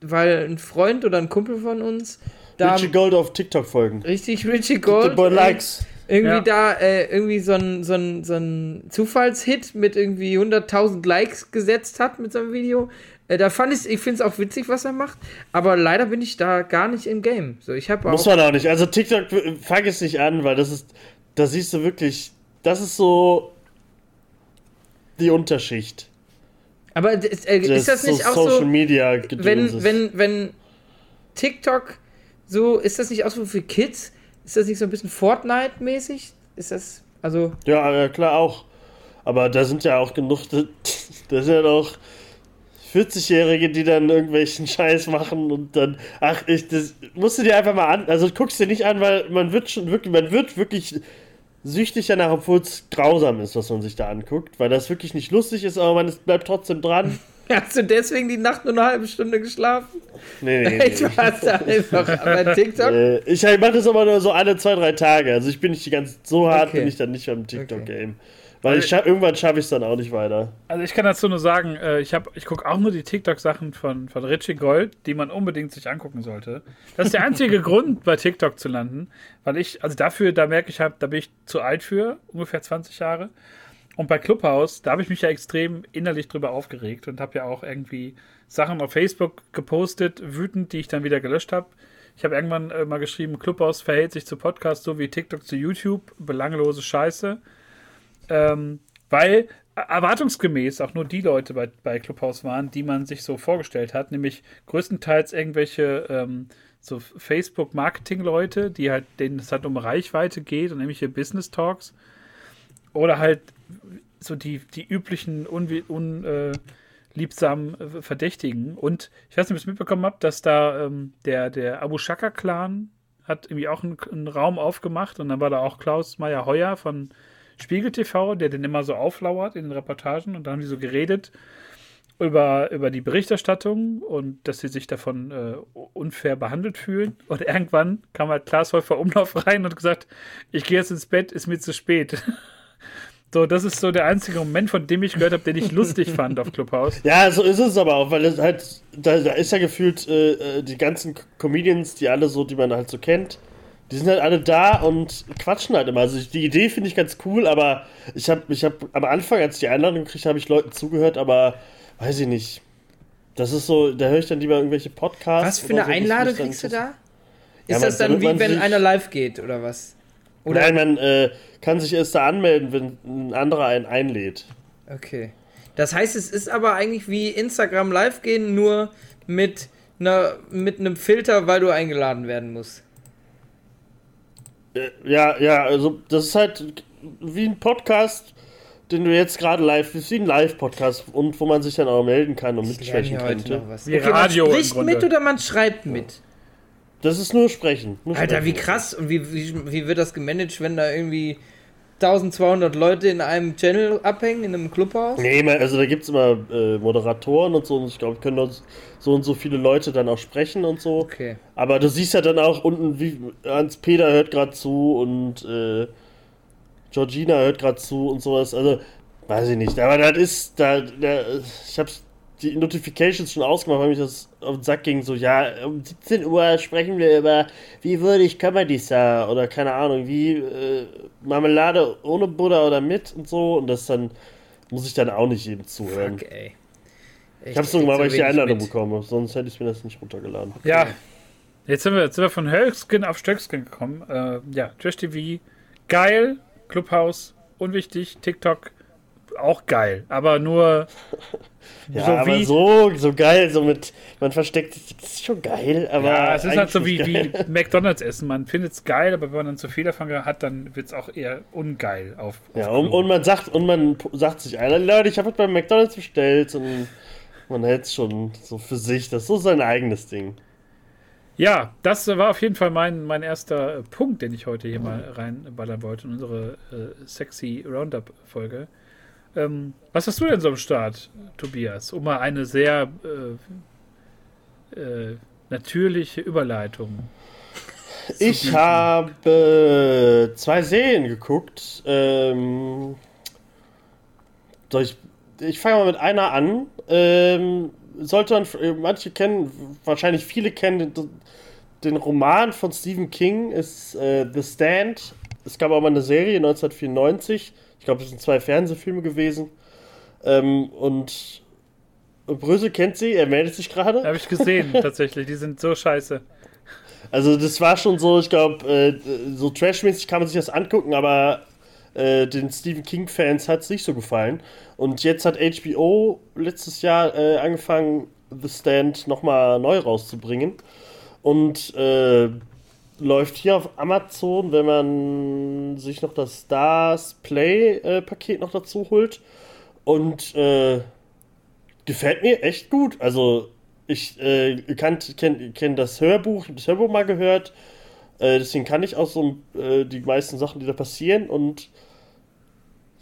A: weil ein Freund oder ein Kumpel von uns da
C: Richie Gold auf TikTok folgen.
A: richtig Richie
C: The
A: Gold
C: Boy
A: äh,
C: Likes.
A: irgendwie
B: Ja.
A: da äh, irgendwie so ein, so, ein, so ein Zufallshit mit irgendwie 100.000 Likes gesetzt hat mit seinem Video. Äh, da fand ich, ich finde es auch witzig, was er macht, aber leider bin ich da gar nicht im Game. So, ich habe
C: Muss
A: auch.
C: man auch nicht. Also TikTok, äh, fang es nicht an, weil das ist, da siehst du wirklich, das ist so die Unterschicht.
A: Aber das, äh, ist das nicht auch
C: Social
A: so,
C: Media
A: wenn, wenn, wenn TikTok so, ist das nicht auch so für Kids? Ist das nicht so ein bisschen Fortnite-mäßig? Ist das, also,
C: Ja, ja, klar auch. Aber da sind ja auch genug, da sind ja noch 40-Jährige, die dann irgendwelchen Scheiß machen und dann, ach, ich, das musst du dir einfach mal an, also guckst dir nicht an, weil man wird schon wirklich, man wird wirklich süchtig danach, obwohl es grausam ist, was man sich da anguckt, weil das wirklich nicht lustig ist, aber man ist, bleibt trotzdem dran.
A: hast du deswegen die Nacht nur eine halbe Stunde geschlafen?
C: Nee, nee, nee.
A: Ich war da einfach bei TikTok.
C: Äh, ich mache das aber nur so alle zwei, drei Tage. Also ich bin nicht die ganze, so hart
A: Okay.
C: bin ich dann nicht beim TikTok-Game. Weil
B: Weil-
C: ich scha irgendwann schaffe ich es dann auch nicht weiter.
B: Also ich kann dazu nur sagen, äh, ich, hab- ich gucke auch nur die TikTok-Sachen von, von Richie Gold, die man unbedingt sich angucken sollte. Das ist der einzige Grund, bei TikTok zu landen, weil ich, also dafür, da merke ich, hab, da bin ich zu alt für, ungefähr 20 Jahre. Und bei Clubhouse, da habe ich mich ja extrem innerlich drüber aufgeregt und habe ja auch irgendwie Sachen auf Facebook gepostet, wütend, die ich dann wieder gelöscht habe. Ich habe irgendwann äh, mal geschrieben, Clubhouse verhält sich zu Podcasts so wie TikTok zu YouTube, belanglose Scheiße. Ähm, weil äh, erwartungsgemäß auch nur die Leute bei, bei Clubhouse waren, die man sich so vorgestellt hat, nämlich größtenteils irgendwelche ähm, so Facebook-Marketing-Leute, die halt, denen es halt um Reichweite geht und irgendwelche Business-Talks. Oder halt so die, die üblichen unliebsamen un, äh, äh, Verdächtigen. Und ich weiß nicht, ob ihr es mitbekommen habt, dass da ähm, der, der Abu Shaka-Clan hat irgendwie auch einen, einen Raum aufgemacht und dann war da auch Klaus Meyer-Heuer von Spiegel TV, der den immer so auflauert in den Reportagen und dann haben die so geredet über, über die Berichterstattung und dass sie sich davon äh, unfair behandelt fühlen. Und irgendwann kam halt Klaas Häufer Umlauf rein und gesagt, ich gehe jetzt ins Bett, ist mir zu spät. So, das ist so der einzige Moment, von dem ich gehört habe, den ich lustig fand auf Clubhouse.
C: Ja, so ist es aber auch, weil es halt, da, da ist ja gefühlt äh, äh, die ganzen Comedians, die alle so, die man halt so kennt, die sind halt alle da und quatschen halt immer. Also ich, die Idee finde ich ganz cool, aber ich habe ich hab am Anfang, als ich die Einladung gekriegt habe, ich Leuten zugehört, aber weiß ich nicht. Das ist so, da höre ich dann lieber irgendwelche Podcasts.
A: Was für eine
C: so,
A: Einladung kriegst du da?
C: Ja,
A: Ist
C: man-
A: das dann wie wenn einer live geht oder was? Oder?
C: Nein, man äh, kann sich erst da anmelden, wenn ein anderer einen einlädt.
A: Okay. Das heißt, es ist aber eigentlich wie Instagram live gehen, nur mit, einer, mit einem Filter, weil du eingeladen werden musst.
C: Ja, ja, also das ist halt wie ein Podcast, den du jetzt gerade live, ist wie ein Live-Podcast und wo man sich dann auch melden kann und
A: Ich
C: mitsprechen könnte.
B: Wie Radio im
A: man spricht mit oder man schreibt mit?
C: Das ist nur Sprechen. Nur
A: Alter,
C: sprechen.
A: wie krass. Und wie, wie, wie wird das gemanagt, wenn da irgendwie 1200 Leute in einem Channel abhängen, in einem Clubhaus?
C: Nee, also da gibt es immer äh, Moderatoren und so und ich glaube, können dort so und so viele Leute dann auch sprechen und so.
A: Okay.
C: Aber du siehst ja dann auch unten, wie Hans Peter hört gerade zu und äh, Georgina hört gerade zu und sowas. Also, weiß ich nicht. Aber das ist, da, da ich habe die Notifications schon ausgemacht, weil mich das auf den Sack ging. So, ja, um 17 Uhr sprechen wir über, wie würdig Comedy Star oder keine Ahnung, wie äh, Marmelade ohne Butter oder mit und so. Und das dann muss ich dann auch nicht jedem zuhören.
A: Fuck, ey.
C: Ich hab's nur gemacht, weil ich die Einladung
A: mit.
C: bekommen habe, sonst hätte ich mir das nicht runtergeladen.
B: Ja, jetzt sind wir, jetzt sind wir von Höchskin auf Stöckskin gekommen. Äh, ja, Trash TV, geil. Clubhouse, unwichtig. TikTok, auch geil. Aber nur
C: Ja,
B: so
C: aber
B: wie.
C: so, so geil, so mit, man versteckt sich, das ist schon geil, aber.
B: ja, es ist halt so wie, wie. McDonalds essen. Man findet es geil, aber wenn man dann zu viel davon hat, dann wird es auch eher ungeil auf. auf
C: Ja, und, und man sagt, und man sagt sich, Leute, ich habe heute bei McDonalds bestellt und man hält es schon so für sich, das ist so sein eigenes Ding.
B: Ja, das war auf jeden Fall mein, mein erster Punkt, den ich heute hier mal reinballern wollte in unsere äh, sexy Roundup-Folge. Ähm, was hast du denn so am Start, Tobias? Um mal eine sehr äh, äh, natürliche Überleitung.
C: Ich habe zwei Serien geguckt. Ähm, ich ich fange mal mit einer an. Ähm, sollte man, äh, manche kennen, wahrscheinlich viele kennen den, den Roman von Stephen King, ist äh, The Stand. Es gab auch mal eine Serie 1994. Ich glaube, es sind zwei Fernsehfilme gewesen. Ähm, und Brösel kennt sie, er meldet sich gerade.
B: Habe ich gesehen, tatsächlich. Die sind so scheiße.
C: Also, das war schon so, ich glaube, äh, so trashmäßig kann man sich das angucken, aber äh, den Stephen King-Fans hat es nicht so gefallen. Und jetzt hat HBO letztes Jahr äh, angefangen, The Stand nochmal neu rauszubringen. Und äh, läuft hier auf Amazon, wenn man sich noch das Stars Play-Paket noch dazu holt. Und äh, gefällt mir echt gut. Also, ich äh, kenne kenn das Hörbuch, das Hörbuch mal gehört. Äh, deswegen kann ich auch so äh, die meisten Sachen, die da passieren. Und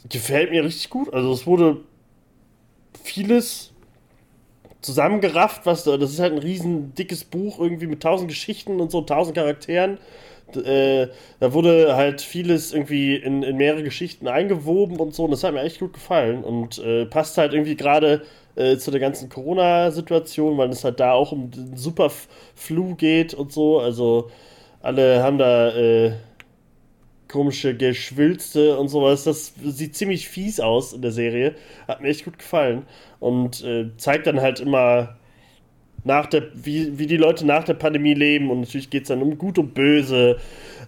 C: gefällt mir richtig gut. Also es wurde vieles zusammengerafft, was das ist halt ein riesen dickes Buch irgendwie mit tausend Geschichten und so tausend Charakteren. Äh, da wurde halt vieles irgendwie in, in, mehrere Geschichten eingewoben und so und das hat mir echt gut gefallen und äh, passt halt irgendwie gerade äh, zu der ganzen Corona-Situation, weil es halt da auch um den Superflu geht und so. Also alle haben da äh, komische Geschwülste und sowas. Das sieht ziemlich fies aus in der Serie. Hat mir echt gut gefallen. Und äh, zeigt dann halt immer nach der, wie, wie die Leute nach der Pandemie leben. Und natürlich geht es dann um Gut und Böse.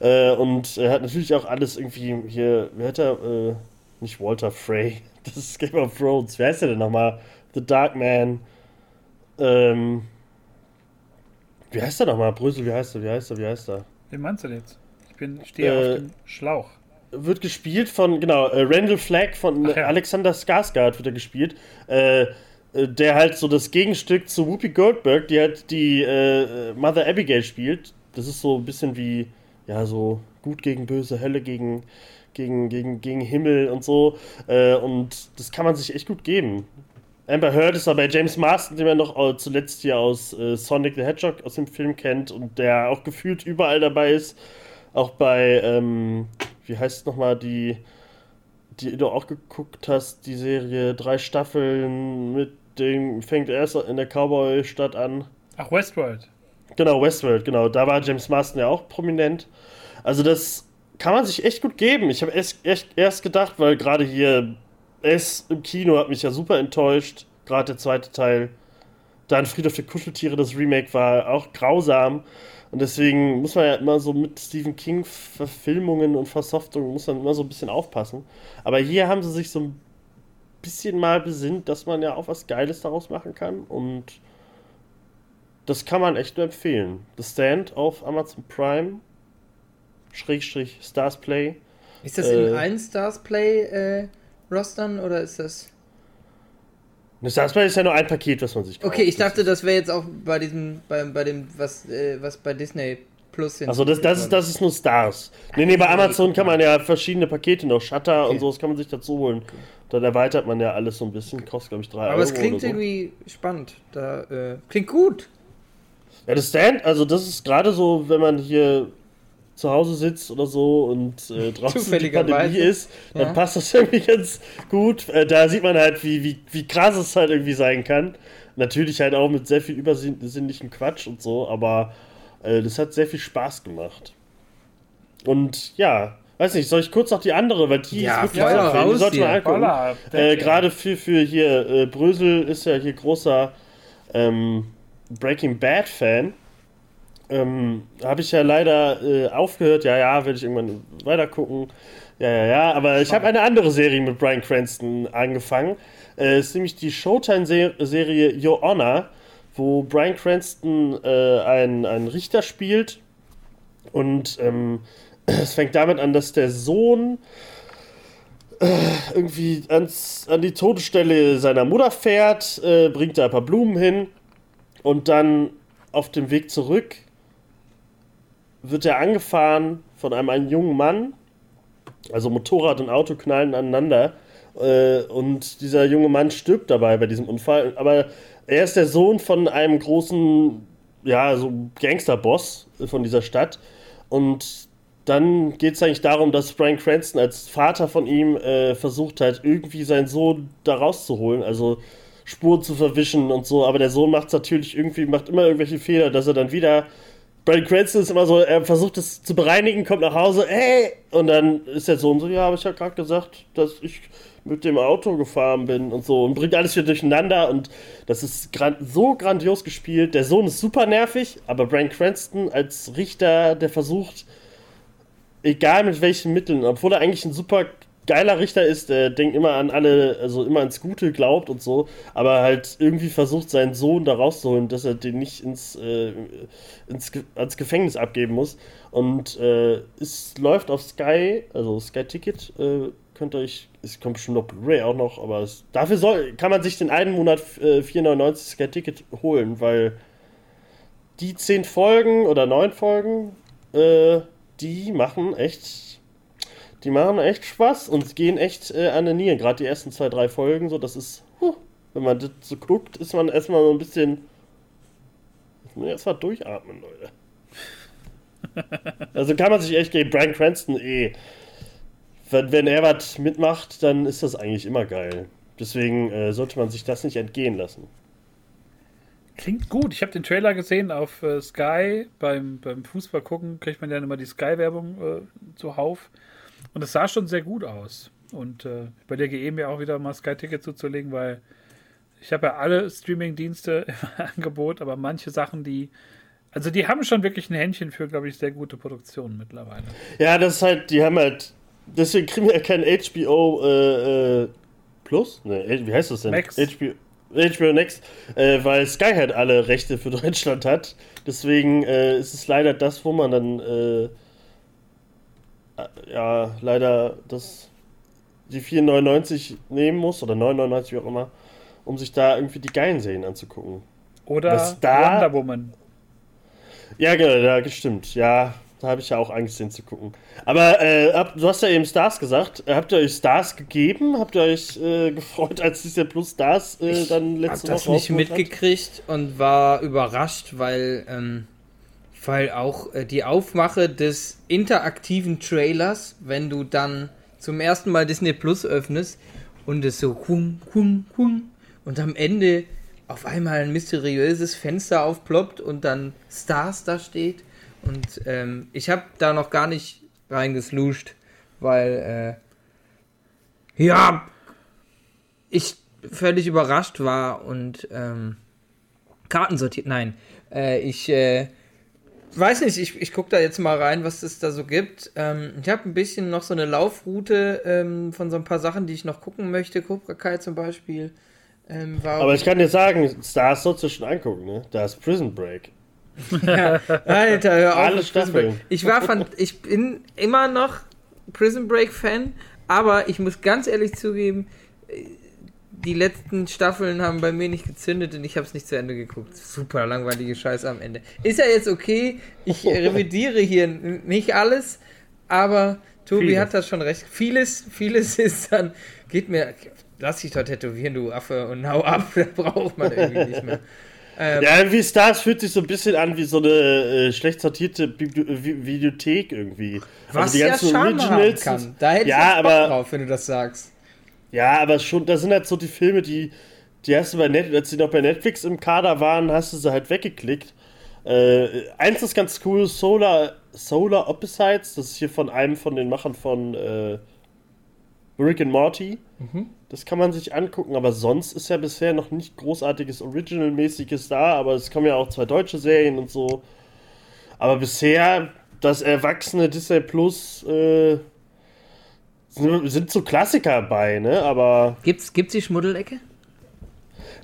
C: Äh, und er hat natürlich auch alles irgendwie hier, wer hat er? Äh, nicht Walter Frey. Das ist Game of Thrones. Wer heißt der denn nochmal? The Dark Man. Ähm, wie heißt der nochmal? Brüssel, wie heißt er? Wie heißt er? Wie heißt er?
B: Wen meinst du denn jetzt? Ich bin, stehe äh, auf dem Schlauch.
C: Wird gespielt von, genau, äh, Randall Flagg von ja. Alexander Skarsgård wird er gespielt. Äh, äh, der halt so das Gegenstück zu Whoopi Goldberg, die halt die äh, Mother Abigail spielt. Das ist so ein bisschen wie, ja, so gut gegen böse, Hölle gegen, gegen, gegen, gegen Himmel und so. Äh, und das kann man sich echt gut geben. Amber Heard ist aber bei James Marston, den man noch zuletzt hier aus äh, Sonic the Hedgehog aus dem Film kennt und der auch gefühlt überall dabei ist. Auch bei, ähm, wie heißt es nochmal, die, die du auch geguckt hast, die Serie, drei Staffeln mit dem, fängt erst in der Cowboy-Stadt an.
B: Ach, Westworld.
C: Genau, Westworld, genau. Da war James Marston ja auch prominent. Also das kann man sich echt gut geben. Ich habe erst, erst gedacht, weil gerade hier es im Kino hat mich ja super enttäuscht. Gerade der zweite Teil. Dann Friedhof der Kuscheltiere, das Remake war auch grausam. Und deswegen muss man ja immer so mit Stephen King-Verfilmungen und Versoftungen muss man immer so ein bisschen aufpassen. Aber hier haben sie sich so ein bisschen mal besinnt, dass man ja auch was Geiles daraus machen kann. Und das kann man echt nur empfehlen. The Stand auf Amazon Prime, Schrägstrich Stars Play.
A: Ist das äh, in allen Stars Play äh, Rostern oder ist das.
C: Das ist ja nur ein Paket, was man sich
A: kauft. Okay, ich dachte, das wäre jetzt auch bei diesem, bei, bei dem, was, äh, was bei Disney Plus
C: sind. Also das, das, ist, das ist nur Stars. Nee, nee, bei Amazon kann man ja verschiedene Pakete noch, Shutter okay. und so, das kann man sich dazu holen. Okay. Dann erweitert man ja alles so ein bisschen, kostet glaube ich 3 Euro.
A: Aber es klingt so. irgendwie spannend. Da, äh, klingt gut.
C: Ja, das Stand, also das ist gerade so, wenn man hier zu Hause sitzt oder so und äh, draußen die Pandemie ist, dann ja. passt das irgendwie ganz gut. Äh, da sieht man halt, wie, wie, wie krass es halt irgendwie sein kann. Natürlich halt auch mit sehr viel übersinnlichem Quatsch und so, aber äh, das hat sehr viel Spaß gemacht. Und ja, weiß nicht, soll ich kurz noch die andere, weil die
A: ja, ist wirklich ja, raus die sollte man
C: angucken. Äh, Gerade für, für hier, äh, Brösel ist ja hier großer ähm, Breaking Bad Fan. Ähm, habe ich ja leider äh, aufgehört. Ja, ja, werde ich irgendwann weiter gucken. Ja, ja, ja. Aber ich habe eine andere Serie mit Brian Cranston angefangen. Äh, ist nämlich die Showtime-Serie Your Honor, wo Brian Cranston äh, einen, einen Richter spielt. Und ähm, es fängt damit an, dass der Sohn äh, irgendwie ans, an die Todesstelle seiner Mutter fährt, äh, bringt da ein paar Blumen hin und dann auf dem Weg zurück wird er angefahren von einem, einem jungen Mann. Also Motorrad und Auto knallen aneinander. Äh, und dieser junge Mann stirbt dabei bei diesem Unfall. Aber er ist der Sohn von einem großen, ja, so Gangsterboss von dieser Stadt. Und dann geht es eigentlich darum, dass Brian Cranston als Vater von ihm äh, versucht hat, irgendwie seinen Sohn da rauszuholen, also Spuren zu verwischen und so. Aber der Sohn macht natürlich irgendwie, macht immer irgendwelche Fehler, dass er dann wieder. Brian Cranston ist immer so, er versucht es zu bereinigen, kommt nach Hause, ey! Und dann ist der Sohn so, ja, aber ich habe gerade gesagt, dass ich mit dem Auto gefahren bin und so und bringt alles wieder durcheinander und das ist gran so grandios gespielt. Der Sohn ist super nervig, aber Brian Cranston als Richter, der versucht, egal mit welchen Mitteln, obwohl er eigentlich ein super geiler Richter ist, der denkt immer an alle, also immer ans Gute glaubt und so, aber halt irgendwie versucht, seinen Sohn da rauszuholen, dass er den nicht ins, äh, ins ans Gefängnis abgeben muss. Und äh, es läuft auf Sky, also Sky Ticket, äh, könnt ihr euch, es kommt bestimmt noch Blu-ray auch noch, aber es, dafür soll, kann man sich den einen Monat äh, 4,99 Sky Ticket holen, weil die zehn Folgen oder neun Folgen, äh, die machen echt, die machen echt Spaß und gehen echt äh, an den Nieren. Gerade die ersten zwei, drei Folgen, so, das ist, huh, wenn man das so guckt, ist man erstmal so ein bisschen, erstmal durchatmen, Leute. also kann man sich echt gegen Brian Cranston eh. Wenn, wenn er was mitmacht, dann ist das eigentlich immer geil. Deswegen äh, sollte man sich das nicht entgehen lassen.
B: Klingt gut. Ich habe den Trailer gesehen auf äh, Sky. Beim, beim Fußball gucken kriegt man ja immer die Sky-Werbung äh, zuhauf. Und es sah schon sehr gut aus. Und äh, ich überlege eben ja auch wieder mal Sky-Ticket zuzulegen, weil ich habe ja alle Streaming-Dienste im Angebot, aber manche Sachen, die. Also die haben schon wirklich ein Händchen für, glaube ich, sehr gute Produktionen mittlerweile.
C: Ja, das ist halt, die haben halt. Deswegen kriegen wir ja kein HBO äh, äh, Plus? Ne, wie heißt das denn?
B: Max.
C: HBO, HBO Next, äh, weil Sky halt alle Rechte für Deutschland hat. Deswegen äh, ist es leider das, wo man dann äh, ja leider das die 4,99 nehmen muss oder 9,99 wie auch immer, um sich da irgendwie die geilen Serien anzugucken.
B: Oder da, Wonder Woman.
C: Ja, genau, ja, gestimmt. Ja, da habe ich ja auch Angst den zu gucken. Aber äh, hab, du hast ja eben Stars gesagt. Habt ihr euch Stars gegeben? Habt ihr euch äh, gefreut, als Disney Plus Stars äh, dann letzte
A: hab das
C: Woche
A: nicht mitgekriegt hat? und war überrascht, weil, ähm, weil auch äh, die Aufmache des interaktiven Trailers, wenn du dann zum ersten Mal Disney Plus öffnest und es so hum, hum, hum und am Ende auf einmal ein mysteriöses Fenster aufploppt und dann Stars da steht und ähm, ich habe da noch gar nicht reingesluscht, weil äh, ja, ich völlig überrascht war und ähm, Karten sortiert. Nein, äh, ich äh, weiß nicht, ich, ich gucke da jetzt mal rein, was es da so gibt. Ähm, ich habe ein bisschen noch so eine Laufroute ähm, von so ein paar Sachen, die ich noch gucken möchte. Cobra Kai zum Beispiel. Ähm,
C: Aber ich kann dir sagen, Stars sollst du schon angucken, ne? Da ist Prison Break.
A: ja, Alter, hör auf.
C: Alle Staffeln.
A: Ich war von, ich bin immer noch Prison Break Fan, aber ich muss ganz ehrlich zugeben, die letzten Staffeln haben bei mir nicht gezündet und ich habe es nicht zu Ende geguckt. Super langweilige Scheiße am Ende. Ist ja jetzt okay, ich revidiere hier nicht alles, aber Tobi vieles. hat das schon recht. Vieles, vieles ist dann, geht mir, lass dich doch tätowieren, du Affe, und hau ab, da braucht man irgendwie nicht mehr.
C: Ähm, ja, irgendwie Stars fühlt sich so ein bisschen an wie so eine äh, schlecht sortierte Bibli Videothek irgendwie.
A: Also Was also die ganzen ja Originals. Kann. Da hätte
C: ja, ich aber,
A: drauf, wenn du das sagst.
C: Ja, aber schon, da sind halt so die Filme, die, die hast du bei Netflix, als die noch bei Netflix im Kader waren, hast du sie halt weggeklickt. Äh, eins ist ganz cool, Solar, Solar Opposites, das ist hier von einem von den Machern von äh, Rick and Morty. Mhm. Das kann man sich angucken, aber sonst ist ja bisher noch nicht großartiges Original-mäßiges da, aber es kommen ja auch zwei deutsche Serien und so. Aber bisher, das erwachsene Disney Plus äh, sind, so Klassiker bei, ne? Aber.
A: Gibt's, gibt's die Schmuddelecke?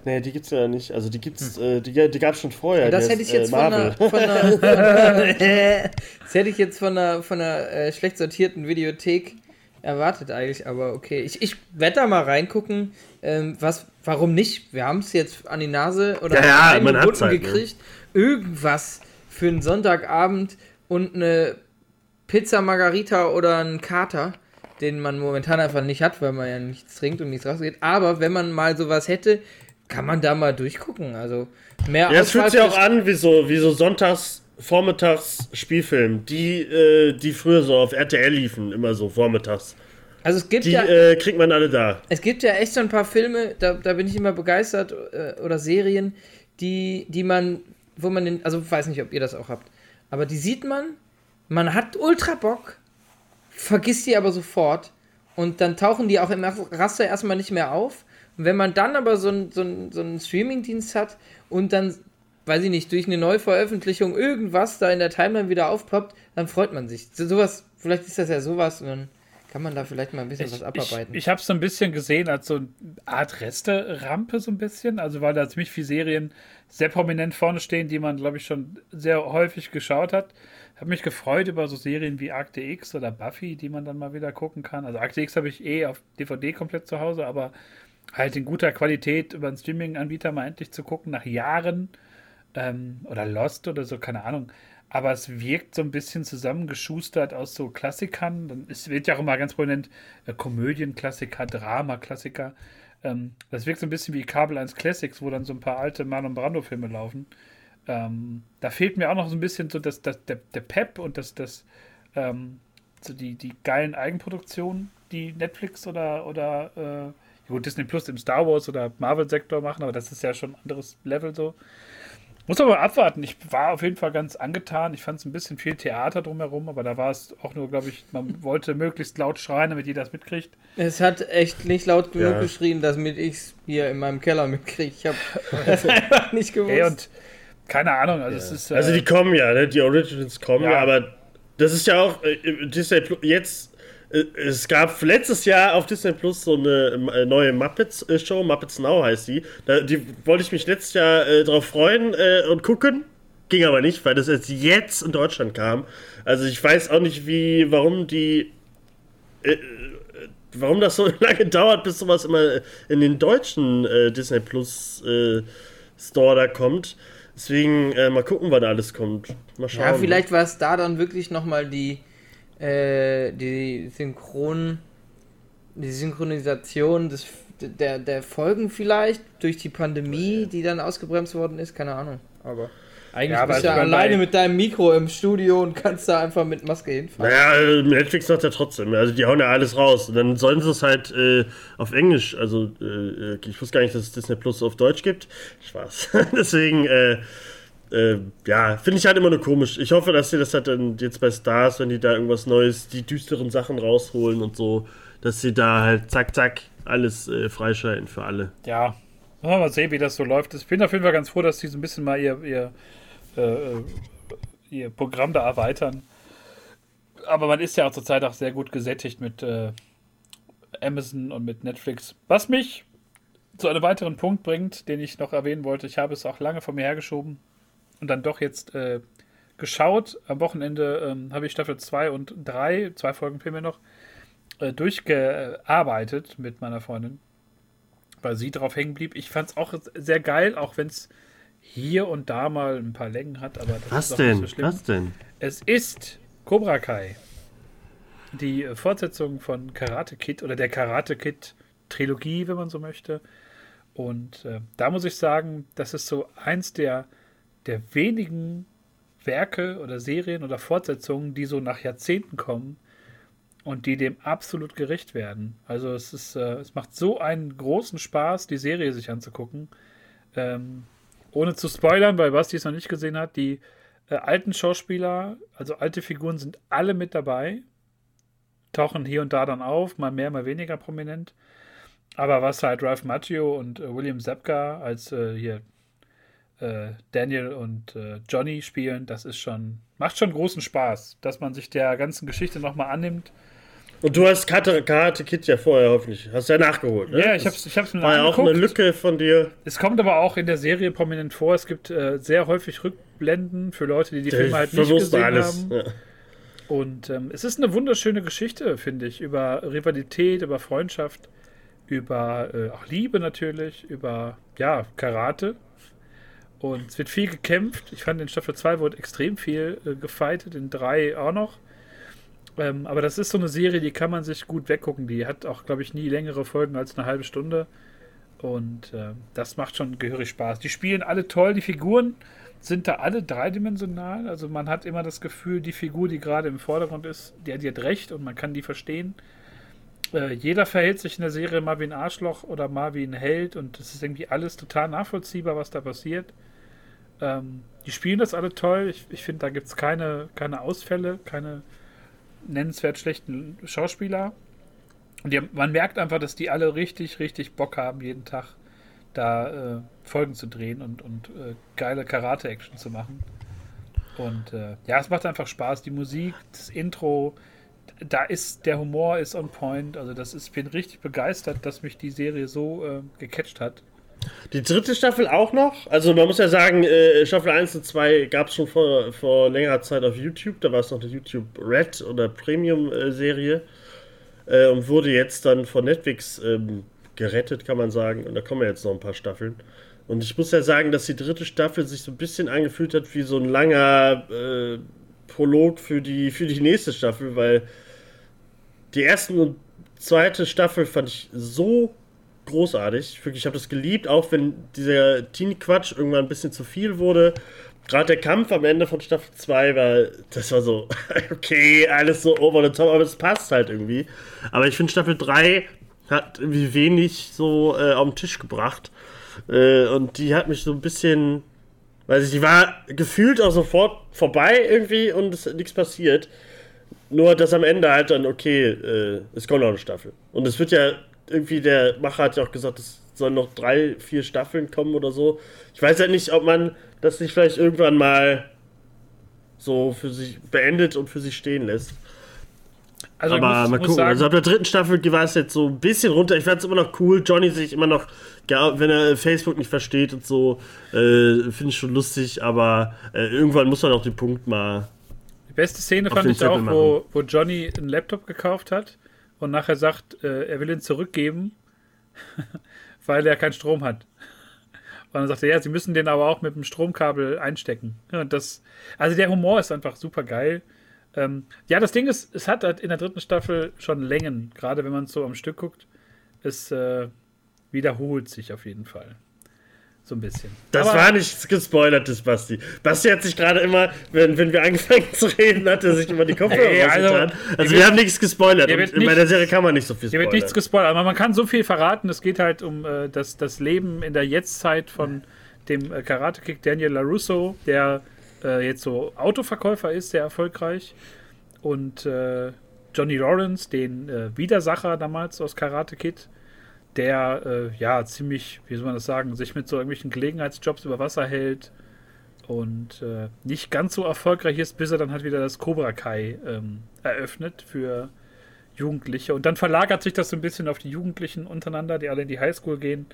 C: Nee, die gibt's ja nicht. Also die gibt's, hm. äh, die, die gab's schon vorher. Ja,
A: das hätte ich jetzt äh, von, einer, von, einer, von einer, Das hätte ich jetzt von einer, von einer äh, schlecht sortierten Videothek erwartet eigentlich, aber okay. Ich, ich werde da mal reingucken. Ähm, was, warum nicht? Wir haben es jetzt an die Nase oder
C: ja, ja,
A: einen
C: man
A: Runden
C: halt,
A: gekriegt. Ne? Irgendwas für einen Sonntagabend, und eine Pizza Margarita oder einen Kater, den man momentan einfach nicht hat, weil man ja nichts trinkt und nichts rausgeht. Aber wenn man mal sowas hätte, kann man da mal durchgucken. Also mehr
C: Ja, es fühlt sich auch an wie so, wie so Sonntags, Vormittags Spielfilm, die, äh, die früher so auf RTL liefen, immer so vormittags.
A: Also es gibt
C: Die
A: ja
C: äh, kriegt man alle da.
A: Es gibt ja echt so ein paar Filme, da, da bin ich immer begeistert, äh, oder Serien, die, die man, wo man den, also weiß nicht, ob ihr das auch habt, aber die sieht man, man hat ultra Bock, vergisst die aber sofort und dann tauchen die auch im Raster erstmal nicht mehr auf. Und wenn man dann aber so einen so ein- so einen Streaming-Dienst hat und dann, weiß ich nicht, durch eine Neuveröffentlichung irgendwas da in der Timeline wieder aufploppt, dann freut man sich. So, sowas, vielleicht ist das ja sowas und dann kann man da vielleicht mal ein bisschen was
B: Ich,
A: abarbeiten.
B: ich, ich habe es so ein bisschen gesehen als so eine Art Reste-Rampe, so ein bisschen. Also, weil da ziemlich viele Serien sehr prominent vorne stehen, die man, glaube ich, schon sehr häufig geschaut hat. Habe mich gefreut über so Serien wie Akte X oder Buffy, die man dann mal wieder gucken kann. Also, Akte X habe ich eh auf DVD komplett zu Hause, aber halt in guter Qualität über einen Streaming-Anbieter mal endlich zu gucken, nach Jahren. Ähm, oder Lost oder so, keine Ahnung. Aber es wirkt so ein bisschen zusammengeschustert aus so Klassikern. Es wird ja auch immer ganz prominent äh, Komödienklassiker, Drama-Klassiker. Ähm, das wirkt so ein bisschen wie Kabel 1 Classics, wo dann so ein paar alte Marlon Brando-Filme laufen. Ähm, da fehlt mir auch noch so ein bisschen so das, das, der, der Pep und das, das ähm, so die, die geilen Eigenproduktionen, die Netflix oder, oder äh, gut, Disney Plus im Star Wars oder Marvel-Sektor machen, aber das ist ja schon ein anderes Level so. Muss aber abwarten. Ich war auf jeden Fall ganz angetan. Ich fand es ein bisschen viel Theater drumherum, aber da war es auch nur, glaube ich, man wollte möglichst laut schreien, damit jeder das mitkriegt.
A: Es hat echt nicht laut genug
C: Ja.
A: geschrien, damit ich es hier in meinem Keller mitkriege. Ich habe das einfach nicht gewusst.
B: Ey, und keine Ahnung, also es ist. Äh,
C: Also die kommen ja, ne? die Originals kommen ja,
B: Ja.
C: aber das ist ja auch äh, Disney Plus jetzt. äh, Es gab letztes Jahr auf Disney Plus so eine äh, neue Muppets-Show, Muppets Now heißt die. Da, die wollte ich mich letztes Jahr äh, drauf freuen äh, und gucken. Ging aber nicht, weil das erst jetzt in Deutschland kam. Also ich weiß auch nicht, wie, warum die. Äh, äh, warum das so lange dauert, bis sowas immer in den deutschen äh, Disney Plus äh, Store da kommt. Deswegen äh, mal gucken, wann alles kommt. Mal schauen.
A: ja, vielleicht war es da dann wirklich nochmal die, äh, die Synchron, die Synchronisation des, der, der Folgen vielleicht durch die Pandemie, die dann ausgebremst worden ist, keine Ahnung. Aber eigentlich
B: Ja,
A: bist du ja
B: also bei-
A: alleine mit deinem Mikro im Studio und kannst da einfach mit Maske hinfahren.
C: Naja, äh, Netflix macht ja trotzdem. Also die hauen ja alles raus. Und dann sollen sie es halt äh, auf Englisch. Also äh, ich wusste gar nicht, dass es Disney Plus auf Deutsch gibt. Spaß. Deswegen, äh, äh, ja, finde ich halt immer nur komisch. Ich hoffe, dass sie das halt dann jetzt bei Stars, wenn die da irgendwas Neues, die düsteren Sachen rausholen und so, dass sie da halt zack, zack alles äh, freischalten für alle.
B: Ja, mal sehen, wie das so läuft. Ich bin auf jeden Fall ganz froh, dass die so ein bisschen mal ihr, ihr, äh, ihr Programm da erweitern. Aber man ist ja auch zurzeit auch sehr gut gesättigt mit äh, Amazon und mit Netflix. Was mich zu einem weiteren Punkt bringt, den ich noch erwähnen wollte. Ich habe es auch lange von mir hergeschoben und dann doch jetzt äh, geschaut. Am Wochenende ähm, habe ich Staffel 2 und 3, zwei Folgen mir noch, äh, durchgearbeitet mit meiner Freundin weil sie drauf hängen blieb. Ich fand es auch sehr geil, auch wenn es hier und da mal ein paar Längen hat, aber das
C: Was
B: ist
C: denn?
B: nicht so schlimm.
C: Was denn?
B: Es ist Cobra Kai. Die äh, Fortsetzung von Karate Kid oder der Karate Kid Trilogie, wenn man so möchte. Und äh, da muss ich sagen, das ist so eins der, der wenigen Werke oder Serien oder Fortsetzungen, die so nach Jahrzehnten kommen und die dem absolut gerecht werden. Also es ist, äh, es macht so einen großen Spaß, die Serie sich anzugucken. Ähm, ohne zu spoilern, weil Basti es noch nicht gesehen hat, die äh, alten Schauspieler, also alte Figuren sind alle mit dabei, tauchen hier und da dann auf, mal mehr, mal weniger prominent. Aber was halt Ralph Macchio und äh, William Zepka als äh, hier äh, Daniel und äh, Johnny spielen, das ist schon, macht schon großen Spaß, dass man sich der ganzen Geschichte nochmal annimmt.
C: Und du hast Karate, Karate Kid ja vorher hoffentlich. Hast ja nachgeholt, ne?
B: Ja, ich hab's, ich hab's mir
C: War ja auch eine. Lücke von dir.
B: Es kommt aber auch in der Serie prominent vor. Es gibt äh, sehr häufig Rückblenden für Leute, die die Filme halt nicht gesehen
C: alles.
B: haben.
C: Ja.
B: Und ähm, es ist eine wunderschöne Geschichte, finde ich, über Rivalität, über Freundschaft, über äh, auch Liebe natürlich, über ja, Karate. Und es wird viel gekämpft. Ich fand in Staffel 2 wurde extrem viel äh, gefightet, in 3 auch noch. Ähm, aber das ist so eine Serie, die kann man sich gut weggucken. Die hat auch, glaube ich, nie längere Folgen als eine halbe Stunde. Und äh, das macht schon gehörig Spaß. Die spielen alle toll, die Figuren sind da alle dreidimensional. Also man hat immer das Gefühl, die Figur, die gerade im Vordergrund ist, die, die hat recht und man kann die verstehen. Äh, jeder verhält sich in der Serie mal wie ein Arschloch oder mal wie ein Held und es ist irgendwie alles total nachvollziehbar, was da passiert. Ähm, die spielen das alle toll. Ich, ich finde, da gibt es keine, keine Ausfälle, keine nennenswert schlechten Schauspieler. Und die, man merkt einfach, dass die alle richtig, richtig Bock haben, jeden Tag da äh, Folgen zu drehen und, und äh, geile Karate-Action zu machen. Und äh, ja, es macht einfach Spaß. Die Musik, das Intro, da ist der Humor ist on point. Also das ist, ich bin richtig begeistert, dass mich die Serie so äh, gecatcht hat.
C: Die dritte Staffel auch noch? Also man muss ja sagen, äh, Staffel 1 und 2 gab es schon vor, vor längerer Zeit auf YouTube. Da war es noch eine YouTube Red oder Premium-Serie. Äh, und wurde jetzt dann von Netflix ähm, gerettet, kann man sagen. Und da kommen ja jetzt noch ein paar Staffeln. Und ich muss ja sagen, dass die dritte Staffel sich so ein bisschen angefühlt hat wie so ein langer äh, Prolog für die, für die nächste Staffel, weil die erste und zweite Staffel fand ich so großartig. Wirklich, ich habe das geliebt, auch wenn dieser Teenie-Quatsch irgendwann ein bisschen zu viel wurde. Gerade der Kampf am Ende von Staffel 2 war, das war so, okay, alles so over the top, aber es passt halt irgendwie. Aber ich finde Staffel 3 hat irgendwie wenig so äh, auf den Tisch gebracht. Äh, und die hat mich so ein bisschen, weiß ich, die war gefühlt auch sofort vorbei irgendwie und es ist nichts passiert. Nur, dass am Ende halt dann, okay, äh, es kommt noch eine Staffel. Und es wird ja irgendwie, der Macher hat ja auch gesagt, es sollen noch drei, vier Staffeln kommen oder so. Ich weiß ja halt nicht, ob man das nicht vielleicht irgendwann mal so für sich beendet und für sich stehen lässt. Also aber muss, mal gucken. Sagen, also ab der dritten Staffel war es jetzt so ein bisschen runter. Ich fand es immer noch cool. Johnny sich immer noch, wenn er Facebook nicht versteht und so, äh, finde ich schon lustig. Aber äh, irgendwann muss man auch den Punkt mal.
B: Die beste Szene fand ich Zettel auch, wo, wo Johnny einen Laptop gekauft hat und nachher sagt, äh, er will ihn zurückgeben, weil er keinen Strom hat. Und dann sagt er, ja, sie müssen den aber auch mit dem Stromkabel einstecken. und das, also der Humor ist einfach super geil. Ähm, ja, das Ding ist, es hat halt in der dritten Staffel schon Längen, gerade wenn man es so am Stück guckt. Es äh, wiederholt sich auf jeden Fall. So ein bisschen.
C: Das Aber war nicht gespoilertes, Basti. Basti hat sich gerade immer, wenn, wenn wir angefangen zu reden, hat er sich immer die Kopfhörer hey, also, Also wir wird, haben nichts gespoilert. Und
B: nicht,
C: bei der Serie kann man nicht so viel
B: spoilern. Hier wird nichts gespoilert, aber man kann so viel verraten. Es geht halt um äh, das, das Leben in der Jetztzeit von dem äh, Karate-Kick Daniel LaRusso, der äh, jetzt so Autoverkäufer ist, sehr erfolgreich. Und äh, Johnny Lawrence, den äh, Widersacher damals aus Karate Kid, der äh, ja ziemlich, wie soll man das sagen, sich mit so irgendwelchen Gelegenheitsjobs über Wasser hält und äh, nicht ganz so erfolgreich ist, bis er dann halt wieder das Cobra Kai ähm, eröffnet für Jugendliche. Und dann verlagert sich das so ein bisschen auf die Jugendlichen untereinander, die alle in die Highschool gehen.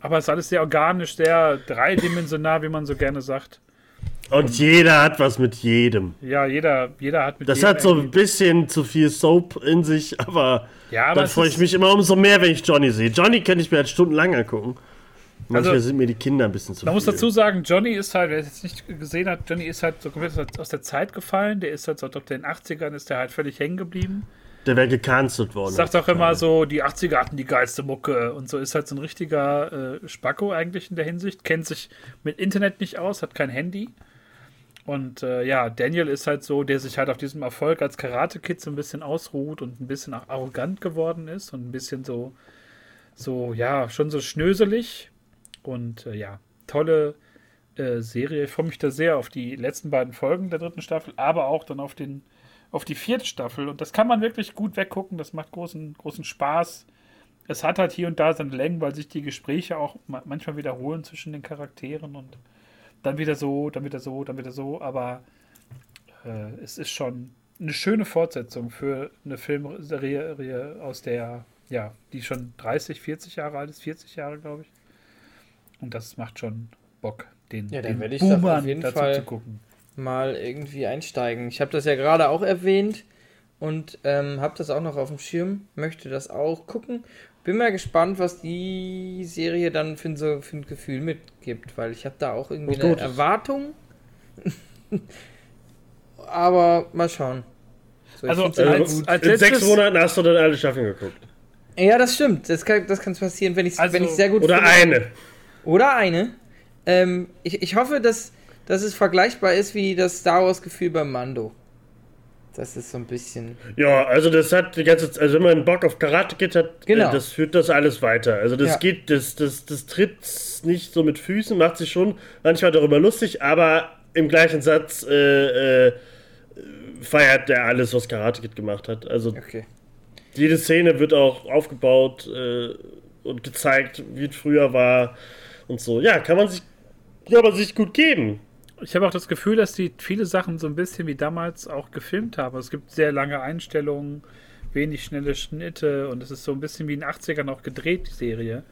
B: Aber es ist alles sehr organisch, sehr dreidimensional, wie man so gerne sagt.
C: Und jeder hat was mit jedem.
B: Ja, jeder, jeder hat
C: mit das jedem. Das hat so ein bisschen zu viel Soap in sich, aber, ja, aber dann freue ich mich immer umso mehr, wenn ich Johnny sehe. Johnny könnte ich mir halt stundenlang angucken. Manchmal also, sind mir die Kinder ein bisschen zu
B: Man viel. muss dazu sagen, Johnny ist halt, wer es jetzt nicht gesehen hat, Johnny ist halt so komplett aus der Zeit gefallen. Der ist halt so, ab den 80ern ist der halt völlig hängen geblieben.
C: Der wäre gecancelt worden.
B: Sagt auch immer so, die 80er hatten die geilste Mucke und so ist halt so ein richtiger äh, Spacko eigentlich in der Hinsicht. Kennt sich mit Internet nicht aus, hat kein Handy. Und äh, ja, Daniel ist halt so, der sich halt auf diesem Erfolg als Karate-Kid so ein bisschen ausruht und ein bisschen auch arrogant geworden ist und ein bisschen so, so, ja, schon so schnöselig. Und äh, ja, tolle äh, Serie. Ich freue mich da sehr auf die letzten beiden Folgen der dritten Staffel, aber auch dann auf, den, auf die vierte Staffel. Und das kann man wirklich gut weggucken. Das macht großen, großen Spaß. Es hat halt hier und da seine Längen, weil sich die Gespräche auch manchmal wiederholen zwischen den Charakteren und dann wieder so, dann wieder so, dann wieder so, aber äh, es ist schon eine schöne Fortsetzung für eine Filmserie aus der, ja, die schon 30, 40 Jahre alt ist, 40 Jahre, glaube ich. Und das macht schon Bock, den,
A: ja, den werde ich Boomern auf jeden Fall zu gucken. mal irgendwie einsteigen. Ich habe das ja gerade auch erwähnt und ähm, habe das auch noch auf dem Schirm, möchte das auch gucken. Bin mal gespannt, was die Serie dann für ein, so, für ein Gefühl mitgibt, weil ich habe da auch irgendwie eine. Erwartung. Aber mal schauen. So, ich
B: Also, als-
A: gut.
B: als-
C: In sechs Monaten hast du dann alle Staffeln geguckt.
A: Ja, das stimmt. Das kann das kann's passieren, wenn ich
B: Also-
A: wenn ich sehr gut
C: Oder
A: finde.
C: eine.
A: Oder eine. Ähm, ich, ich hoffe, dass, dass es vergleichbar ist wie das Star Wars-Gefühl beim Mando. Das ist so ein bisschen.
C: Ja, also das hat die ganze Zeit, also wenn man Bock auf Karate Kid hat,
A: Genau.
C: äh, das führt das alles weiter. Also das
A: Ja.
C: geht, das, das, das tritt nicht so mit Füßen, macht sich schon manchmal darüber lustig, aber im gleichen Satz äh, äh, feiert der alles, was Karate Kid gemacht hat. Also
A: Okay.
C: jede Szene wird auch aufgebaut äh, und gezeigt, wie es früher war und so. Ja, kann man sich, kann man sich gut geben.
B: Ich habe auch das Gefühl, dass die viele Sachen so ein bisschen wie damals auch gefilmt haben. Es gibt sehr lange Einstellungen, wenig schnelle Schnitte und es ist so ein bisschen wie in den 80ern auch gedreht, die Serie.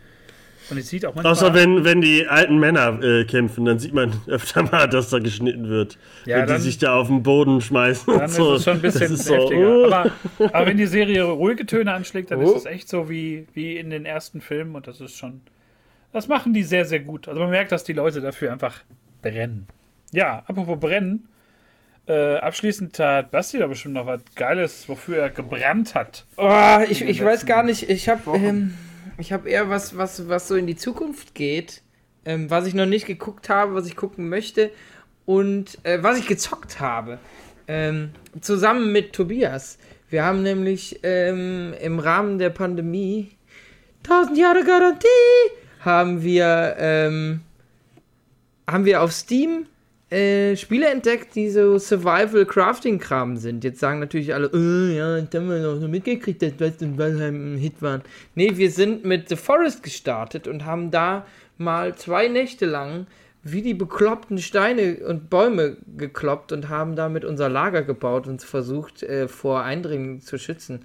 B: Und es sieht auch manchmal.
C: Außer wenn, wenn die alten Männer äh, kämpfen, dann sieht man öfter mal, dass da geschnitten wird.
B: Ja,
C: wenn die
B: dann-
C: sich da auf den Boden schmeißen.
B: dann
C: und
B: ist
C: so.
B: es schon ein bisschen
C: Das ist so,
B: heftiger.
C: uh.
B: Aber, aber wenn die Serie ruhige Töne anschlägt, dann
A: Oh.
B: ist es echt so wie, wie in den ersten Filmen und das ist schon. Das machen die sehr, sehr gut. Also man merkt, dass die Leute dafür einfach brennen. Ja, apropos brennen. Äh, abschließend hat Basti da bestimmt noch was Geiles, wofür er gebrannt hat.
A: Oh, ich, ich weiß gar nicht. Ich habe ähm, ich hab eher was, was, was so in die Zukunft geht, ähm, was ich noch nicht geguckt habe, was ich gucken möchte und äh, was ich gezockt habe. Ähm, zusammen mit Tobias. Wir haben nämlich ähm, im Rahmen der Pandemie 1000 Jahre Garantie haben wir ähm, haben wir auf Steam äh, Spiele entdeckt, die so Survival-Crafting-Kram sind. Jetzt sagen natürlich alle, äh, ja, das haben wir noch nur mitgekriegt, dass West und Valheim ein Hit waren. Nee, wir sind mit The Forest gestartet und haben da mal zwei Nächte lang wie die bekloppten Steine und Bäume gekloppt und haben damit unser Lager gebaut und versucht, äh, vor Eindringen zu schützen.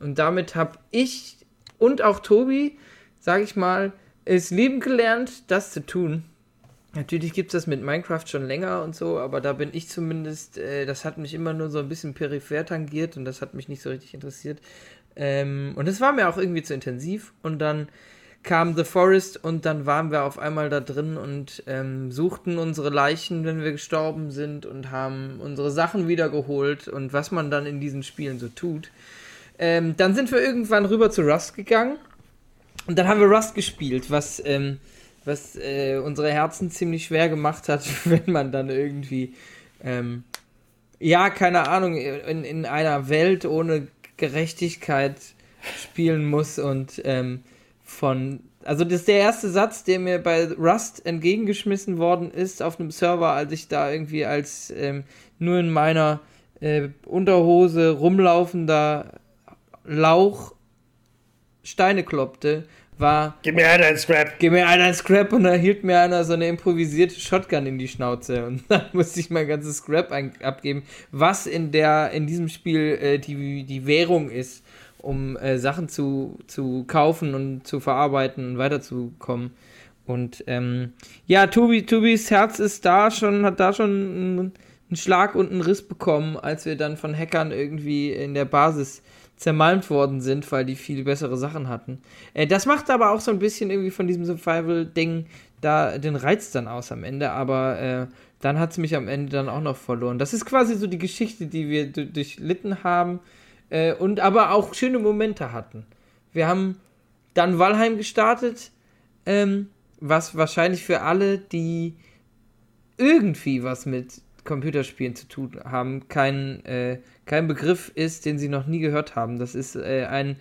A: Und damit habe ich und auch Tobi, sag ich mal, es lieben gelernt, das zu tun. Natürlich gibt es das mit Minecraft schon länger und so, aber da bin ich zumindest, äh, das hat mich immer nur so ein bisschen peripher tangiert und das hat mich nicht so richtig interessiert. Ähm, und es war mir auch irgendwie zu intensiv und dann kam The Forest und dann waren wir auf einmal da drin und ähm, suchten unsere Leichen, wenn wir gestorben sind und haben unsere Sachen wiedergeholt und was man dann in diesen Spielen so tut. Ähm, dann sind wir irgendwann rüber zu Rust gegangen und dann haben wir Rust gespielt, was, ähm, was äh, unsere Herzen ziemlich schwer gemacht hat, wenn man dann irgendwie, ähm, ja, keine Ahnung, in, in einer Welt ohne Gerechtigkeit spielen muss und ähm, von. Also, das ist der erste Satz, der mir bei Rust entgegengeschmissen worden ist auf einem Server, als ich da irgendwie als ähm, nur in meiner äh, Unterhose rumlaufender Lauch Steine kloppte, war
C: Gib mir einer ein Scrap.
A: Gib mir einer ein Scrap und dann hielt mir einer so eine improvisierte Shotgun in die Schnauze und dann musste ich mein ganzes Scrap abgeben, was in der in diesem Spiel äh, die, die Währung ist, um äh, Sachen zu, zu kaufen und zu verarbeiten und weiterzukommen. Und ähm, ja, Tobi, Tobis Herz ist da schon, hat da schon einen, einen Schlag und einen Riss bekommen, als wir dann von Hackern irgendwie in der Basis zermalmt worden sind, weil die viel bessere Sachen hatten. Äh, das macht aber auch so ein bisschen irgendwie von diesem Survival-Ding da den Reiz dann aus am Ende, aber äh, dann hat es mich am Ende dann auch noch verloren. Das ist quasi so die Geschichte, die wir du- durchlitten haben äh, und aber auch schöne Momente hatten. Wir haben dann Valheim gestartet, ähm, was wahrscheinlich für alle, die irgendwie was mit Computerspielen zu tun haben, kein, äh, kein Begriff ist, den sie noch nie gehört haben. Das ist äh, ein,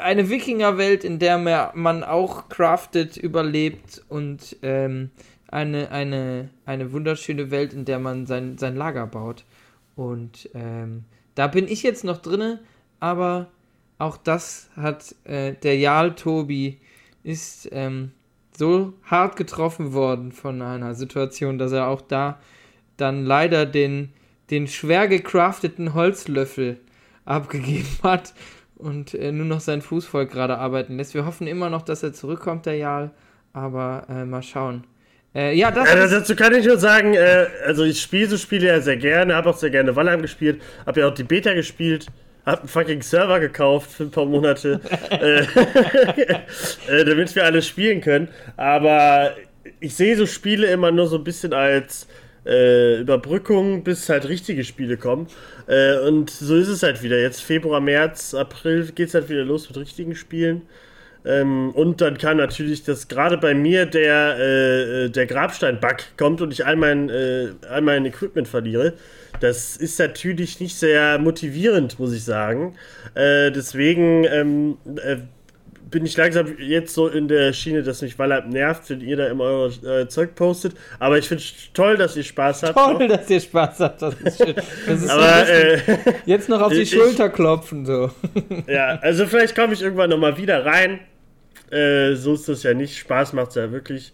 A: eine Wikingerwelt, in der man auch craftet, überlebt und ähm, eine, eine, eine wunderschöne Welt, in der man sein, sein Lager baut. Und ähm, da bin ich jetzt noch drinne, aber auch das hat äh, der Jarl Tobi ist ähm, so hart getroffen worden von einer Situation, dass er auch da dann leider den, den schwer gecrafteten Holzlöffel abgegeben hat und äh, nur noch sein Fußvolk gerade arbeiten lässt. Wir hoffen immer noch, dass er zurückkommt, der Jarl, aber äh, mal schauen. Äh, ja, das ist,
C: dazu kann ich nur sagen, äh, also ich spiele so Spiele ja sehr gerne, habe auch sehr gerne Valheim gespielt, habe ja auch die Beta gespielt. hab einen fucking Server gekauft für ein paar Monate, äh, damit wir alle spielen können. Aber ich sehe so Spiele immer nur so ein bisschen als äh, Überbrückung, bis halt richtige Spiele kommen. Äh, und so ist es halt wieder. Jetzt Februar, März, April geht es halt wieder los mit richtigen Spielen. Ähm, und dann kann natürlich das gerade bei mir der, äh, der Grabstein-Bug kommt und ich all mein, äh, all mein Equipment verliere. Das ist natürlich nicht sehr motivierend, muss ich sagen. Äh, deswegen ähm, äh, bin ich langsam jetzt so in der Schiene, dass mich Wallab nervt, wenn ihr da immer euer äh, Zeug postet. Aber ich finde es toll, dass ihr Spaß habt.
A: Toll, noch. dass ihr Spaß habt. Das ist schön. Das ist
C: Aber, äh,
A: jetzt noch auf die
C: ich-
A: Schulter klopfen, so.
C: Ja, also vielleicht komme ich irgendwann nochmal wieder rein. Äh, so ist das ja nicht. Spaß macht es ja wirklich.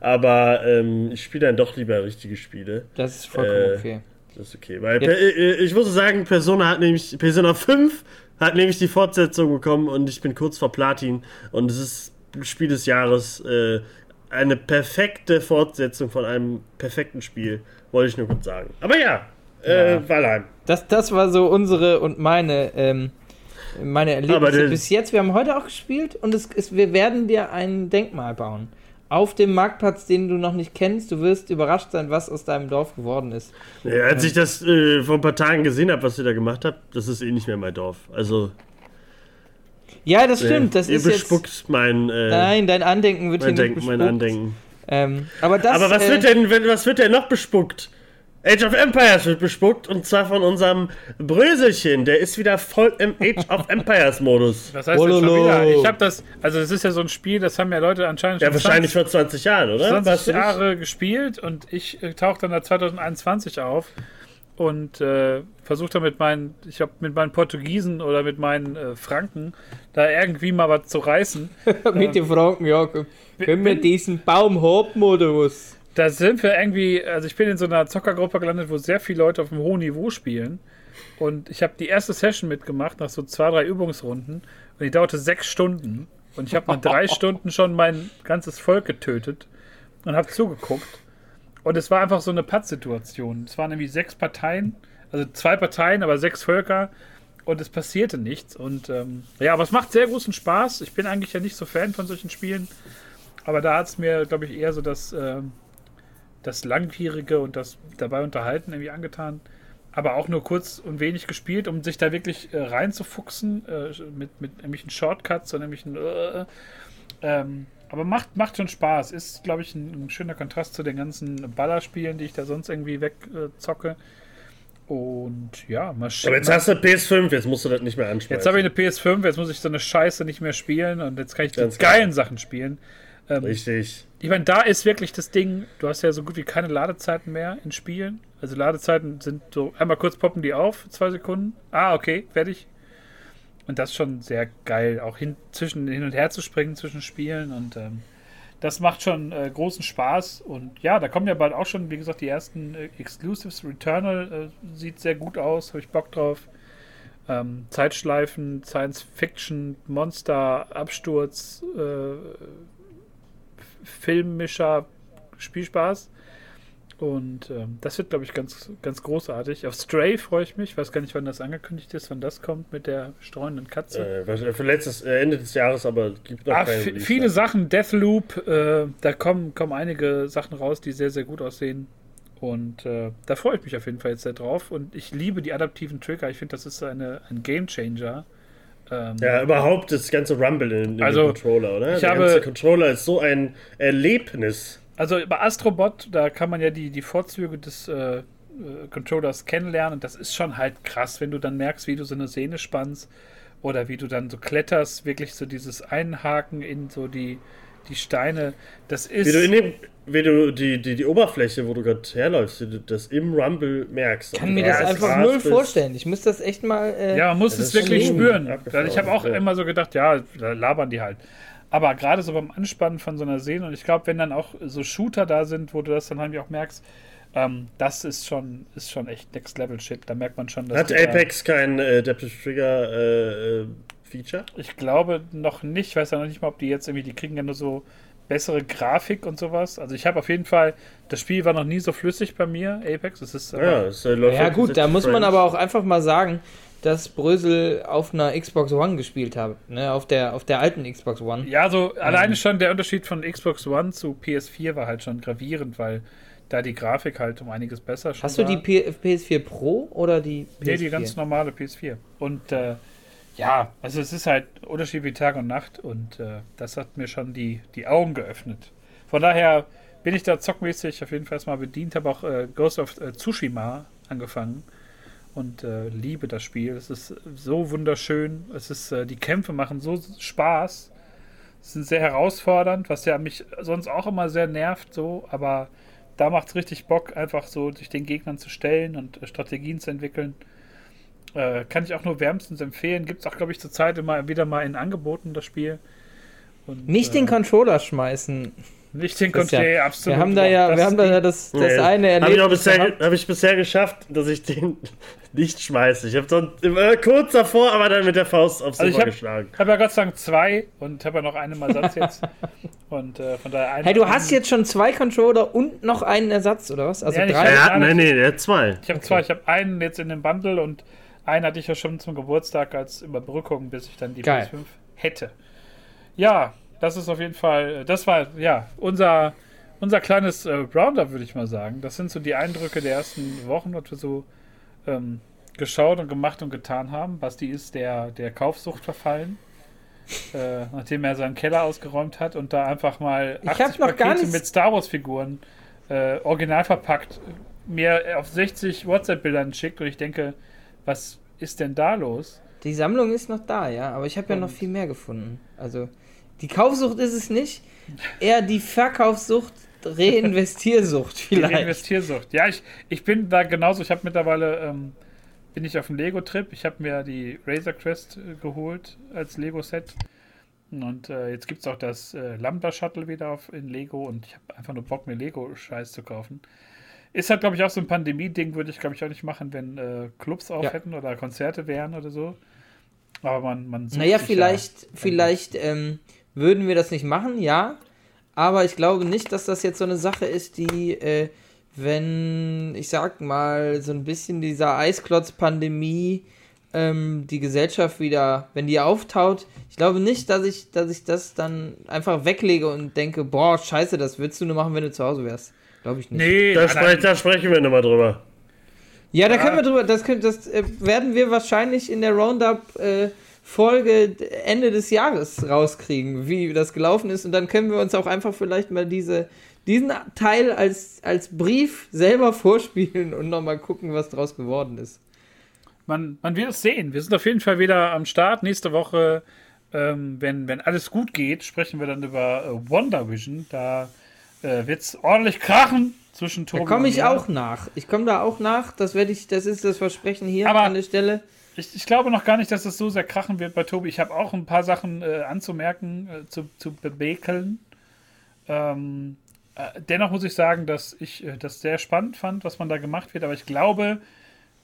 C: Aber ähm, ich spiele dann doch lieber richtige Spiele.
A: Das ist vollkommen
C: Äh,
A: okay.
C: Das ist okay. Weil per, äh, ich muss sagen, Persona hat nämlich, Persona 5 hat nämlich die Fortsetzung bekommen und ich bin kurz vor Platin. Und es ist Spiel des Jahres. Äh, eine perfekte Fortsetzung von einem perfekten Spiel. Wollte ich nur kurz sagen. Aber ja, äh,
A: Ja.
C: Valheim.
A: Das, das war so unsere und meine, ähm, meine Erlebnisse bis jetzt. Wir haben heute auch gespielt und es ist, wir werden dir ein Denkmal bauen. Auf dem Marktplatz, den du noch nicht kennst. Du wirst überrascht sein, was aus deinem Dorf geworden ist.
C: Ja, als ich das äh, vor ein paar Tagen gesehen habe, was ihr da gemacht habt, das ist eh nicht mehr mein Dorf. Also,
A: Ja, das stimmt. Das
C: ihr
A: ist jetzt.
C: bespuckt mein, äh,
A: Nein, dein Andenken wird
C: mein,
A: hier
C: Denk
A: nicht
C: mein
A: bespuckt.
C: Andenken.
A: Ähm, aber das,
C: Aber was
A: äh,
C: wird denn, was wird denn noch bespuckt? Age of Empires wird bespuckt und zwar von unserem Bröselchen. Der ist wieder voll im Age of Empires Modus.
B: Was heißt denn schon
A: Wololo.
B: wieder? Ich habe das, also es ist ja so ein Spiel, das haben ja Leute anscheinend
C: Ja,
B: schon
C: wahrscheinlich vor 20 Jahren, oder?
B: 20
C: Warst du nicht?
B: Jahre gespielt und ich äh, tauche dann da 2021 auf und äh, versuche dann mit meinen, ich habe mit meinen Portugiesen oder mit meinen äh, Franken da irgendwie mal was zu reißen.
A: mit den Franken, ja, können wir diesen Baum haben oder was?
B: Da sind wir irgendwie, also ich bin in so einer Zockergruppe gelandet, wo sehr viele Leute auf einem hohen Niveau spielen. Und ich habe die erste Session mitgemacht nach so zwei, drei Übungsrunden. Und die dauerte sechs Stunden. Und ich habe nach drei Stunden schon mein ganzes Volk getötet und habe zugeguckt. Und es war einfach so eine Pattsituation. Es waren nämlich sechs Parteien, also zwei Parteien, aber sechs Völker. Und es passierte nichts. Und ähm, ja, aber es macht sehr großen Spaß. Ich bin eigentlich ja nicht so Fan von solchen Spielen. Aber da hat es mir, glaube ich, eher so das, ähm, das Langwierige und das dabei unterhalten irgendwie angetan. Aber auch nur kurz und wenig gespielt, um sich da wirklich äh, reinzufuchsen, äh, mit, mit irgendwelchen Shortcuts und irgendwelchen. Äh, ähm, aber macht, macht schon Spaß. Ist, glaube ich, ein, ein schöner Kontrast zu den ganzen Ballerspielen, die ich da sonst irgendwie wegzocke. Äh, und ja, mal schauen.
C: Aber jetzt hast du PS5, jetzt musst du das nicht mehr
B: Jetzt
C: ansprechen.
B: habe ich eine PS5, jetzt muss ich so eine Scheiße nicht mehr spielen und jetzt kann ich die
C: Ganz
B: geilen Sachen spielen. Ähm,
C: Richtig.
B: Ich meine, da ist wirklich das Ding, du hast ja so gut wie keine Ladezeiten mehr in Spielen. Also Ladezeiten sind so, einmal kurz poppen die auf, zwei Sekunden. Ah, okay, fertig. Und das ist schon sehr geil, auch hin, zwischen, hin und her zu springen zwischen Spielen und ähm, das macht schon äh, großen Spaß. Und ja, da kommen ja bald auch schon, wie gesagt, die ersten äh, Exclusives. Returnal äh, sieht sehr gut aus, habe ich Bock drauf. Ähm, Zeitschleifen, Science Fiction, Monster, Absturz, äh, Filmmischer, Spielspaß. Und ähm, das wird, glaube ich, ganz, ganz großartig. Auf Stray freue ich mich. Ich weiß gar nicht, wann das angekündigt ist, wann das kommt mit der streuenden Katze.
C: Äh, was- für letztes, äh, Ende des Jahres, aber gibt noch
B: Ah,
C: keine Release
B: viele. Sachen, Deathloop, äh, da kommen, kommen einige Sachen raus, die sehr, sehr gut aussehen. Und äh, da freue ich mich auf jeden Fall jetzt sehr drauf. Und ich liebe die adaptiven Trigger. Ich finde, das ist eine, ein Game Changer. Ähm,
C: Ja, überhaupt das ganze Rumble in, in
B: Also,
C: dem Controller, oder?
B: ich
C: Der
B: habe-
C: ganze Controller ist so ein Erlebnis.
B: Also bei Astrobot, da kann man ja die, die Vorzüge des äh, äh, Controllers kennenlernen. Und das ist schon halt krass, wenn du dann merkst, wie du so eine Sehne spannst oder wie du dann so kletterst, wirklich so dieses Einhaken in so die, die Steine. Das ist.
C: Wie du, in dem, wie du die, die, die Oberfläche, wo du gerade herläufst, wie du das im Rumble merkst.
A: Ich kann mir das
C: Ja,
A: einfach null
C: bist.
A: vorstellen. Ich muss das echt mal. Äh,
B: Ja, man muss
C: Das
B: es wirklich spüren.
C: abgefahren,
B: Ich habe auch
C: ja.
B: immer so gedacht, ja, da labern die halt. Aber gerade so beim Anspannen von so einer Szene, und ich glaube, wenn dann auch so Shooter da sind, wo du das dann irgendwie auch merkst, ähm, das ist schon, ist schon echt Next Level Shit. Da merkt man schon, dass
C: Hat Apex kein äh, Adaptive Trigger äh, äh, Feature?
B: Ich glaube noch nicht. Ich weiß ja noch nicht mal, ob die jetzt irgendwie, die kriegen ja nur so bessere Grafik und sowas. Also ich habe auf jeden Fall, das Spiel war noch nie so flüssig bei mir, Apex. Es ist aber,
C: Ja, es äh, läuft
A: ja,
C: halt
A: gut, da
C: 60
A: muss man aber auch einfach mal sagen, das Brösel auf einer Xbox One gespielt habe. Ne? Auf, der, auf der alten Xbox One.
B: Ja, so alleine schon der Unterschied von Xbox One zu PS4 war halt schon gravierend, weil da die Grafik halt um einiges besser schon
A: Hast du
B: war.
A: die P PS4 Pro oder die PS4?
B: Nee, die ganz normale PS4. Und äh, ja, also es ist halt Unterschied wie Tag und Nacht und äh, das hat mir schon die, die Augen geöffnet. Von daher bin ich da zockmäßig auf jeden Fall erstmal bedient, habe auch äh, Ghost of äh, Tsushima angefangen und äh, liebe das Spiel. Es ist so wunderschön. Es ist, äh, die Kämpfe machen so Spaß. sind sehr herausfordernd, was ja mich sonst auch immer sehr nervt, so, aber da macht es richtig Bock, einfach so sich den Gegnern zu stellen und Strategien zu entwickeln. Äh, kann ich auch nur wärmstens empfehlen. Gibt es auch, glaube ich, zurzeit immer wieder mal in Angeboten, das Spiel. Und,
A: Nicht den
B: äh,
A: Controller schmeißen.
B: Nicht den. Controller, absolut.
A: Wir haben da ja,
B: Das
A: wir haben da ja das, das
C: Nee,
A: eine
C: Habe ich, bisher, hab ich bisher geschafft, dass ich den nicht schmeiße. Ich habe so immer kurz davor, aber dann mit der Faust aufs
B: Also ich habe
C: geschlagen.
B: hab ja Gott sei Dank zwei und habe ja noch einen im Ersatz jetzt. und äh, von daher einen.
A: Hey, du hast jetzt schon zwei Controller und noch einen Ersatz, oder was? Also
B: Ja,
A: drei?
C: Er nee,
B: nicht.
C: nee, er hat zwei.
B: Ich habe zwei. Ich habe einen jetzt in dem Bundle und einen hatte ich ja schon zum Geburtstag als Überbrückung, bis ich dann die
A: Geil.
B: PS5 hätte. Ja, das ist auf jeden Fall, das war ja unser, unser kleines äh, Roundup, würde ich mal sagen. Das sind so die Eindrücke der ersten Wochen, was wir so ähm, geschaut und gemacht und getan haben. Basti ist der, der Kaufsucht verfallen. Äh, nachdem er seinen Keller ausgeräumt hat und da einfach mal
A: Ich hab noch gar nichts-
B: mit Star Wars Figuren äh, original verpackt mir auf 60 WhatsApp-Bildern schickt und ich denke, was ist denn da los?
A: Die Sammlung ist noch da, ja, aber ich habe ja noch viel mehr gefunden. Also, die Kaufsucht ist es nicht, eher die Verkaufssucht, Reinvestiersucht
B: Die
A: vielleicht.
B: Investiersucht. Ja, ich, ich bin da genauso. Ich habe mittlerweile, ähm, bin ich auf dem Lego-Trip. Ich habe mir die Razor Crest äh, geholt als Lego-Set. Und äh, jetzt gibt es auch das äh, Lambda-Shuttle wieder auf, in Lego und ich habe einfach nur Bock, mir Lego-Scheiß zu kaufen. Ist halt, glaube ich, auch so ein Pandemie-Ding, würde ich, glaube ich, auch nicht machen, wenn äh, Clubs auf
A: Ja.
B: hätten oder Konzerte wären oder so. Aber man, man sucht
A: Naja, vielleicht,
B: ja.
A: vielleicht ähm, würden wir das nicht machen, ja. Aber ich glaube nicht, dass das jetzt so eine Sache ist, die, äh, wenn, ich sag mal, so ein bisschen dieser Eisklotz-Pandemie ähm, die Gesellschaft wieder, wenn die auftaut, ich glaube nicht, dass ich, dass ich das dann einfach weglege und denke, boah, scheiße, das würdest du nur machen, wenn du zu Hause wärst. Glaube ich nicht.
B: Nee,
C: Da,
B: nein,
C: sprech, da sprechen wir nochmal drüber.
A: Ja, da
B: Ja.
A: können wir drüber, das, können, das äh, werden wir wahrscheinlich in der Roundup-Folge Ende des Jahres rauskriegen, wie das gelaufen ist. Und dann können wir uns auch einfach vielleicht mal diese, diesen Teil als, als Brief selber vorspielen und nochmal gucken, was draus geworden ist.
B: Man, man wird es sehen. Wir sind auf jeden Fall wieder am Start. Nächste Woche, ähm, wenn, wenn alles gut geht, sprechen wir dann über äh, Wonder Vision. Da äh, wird es ordentlich krachen zwischen Tobi
A: Da komme ich auch nach. Ich komme da auch nach. Das werde ich, das ist das Versprechen hier
B: Aber-
A: an der Stelle.
B: Ich, ich glaube noch gar nicht, dass es so sehr krachen wird bei Tobi. Ich habe auch ein paar Sachen äh, anzumerken, äh, zu, zu bebekeln. Ähm, äh, dennoch muss ich sagen, dass ich äh, das sehr spannend fand, was man da gemacht wird. Aber ich glaube,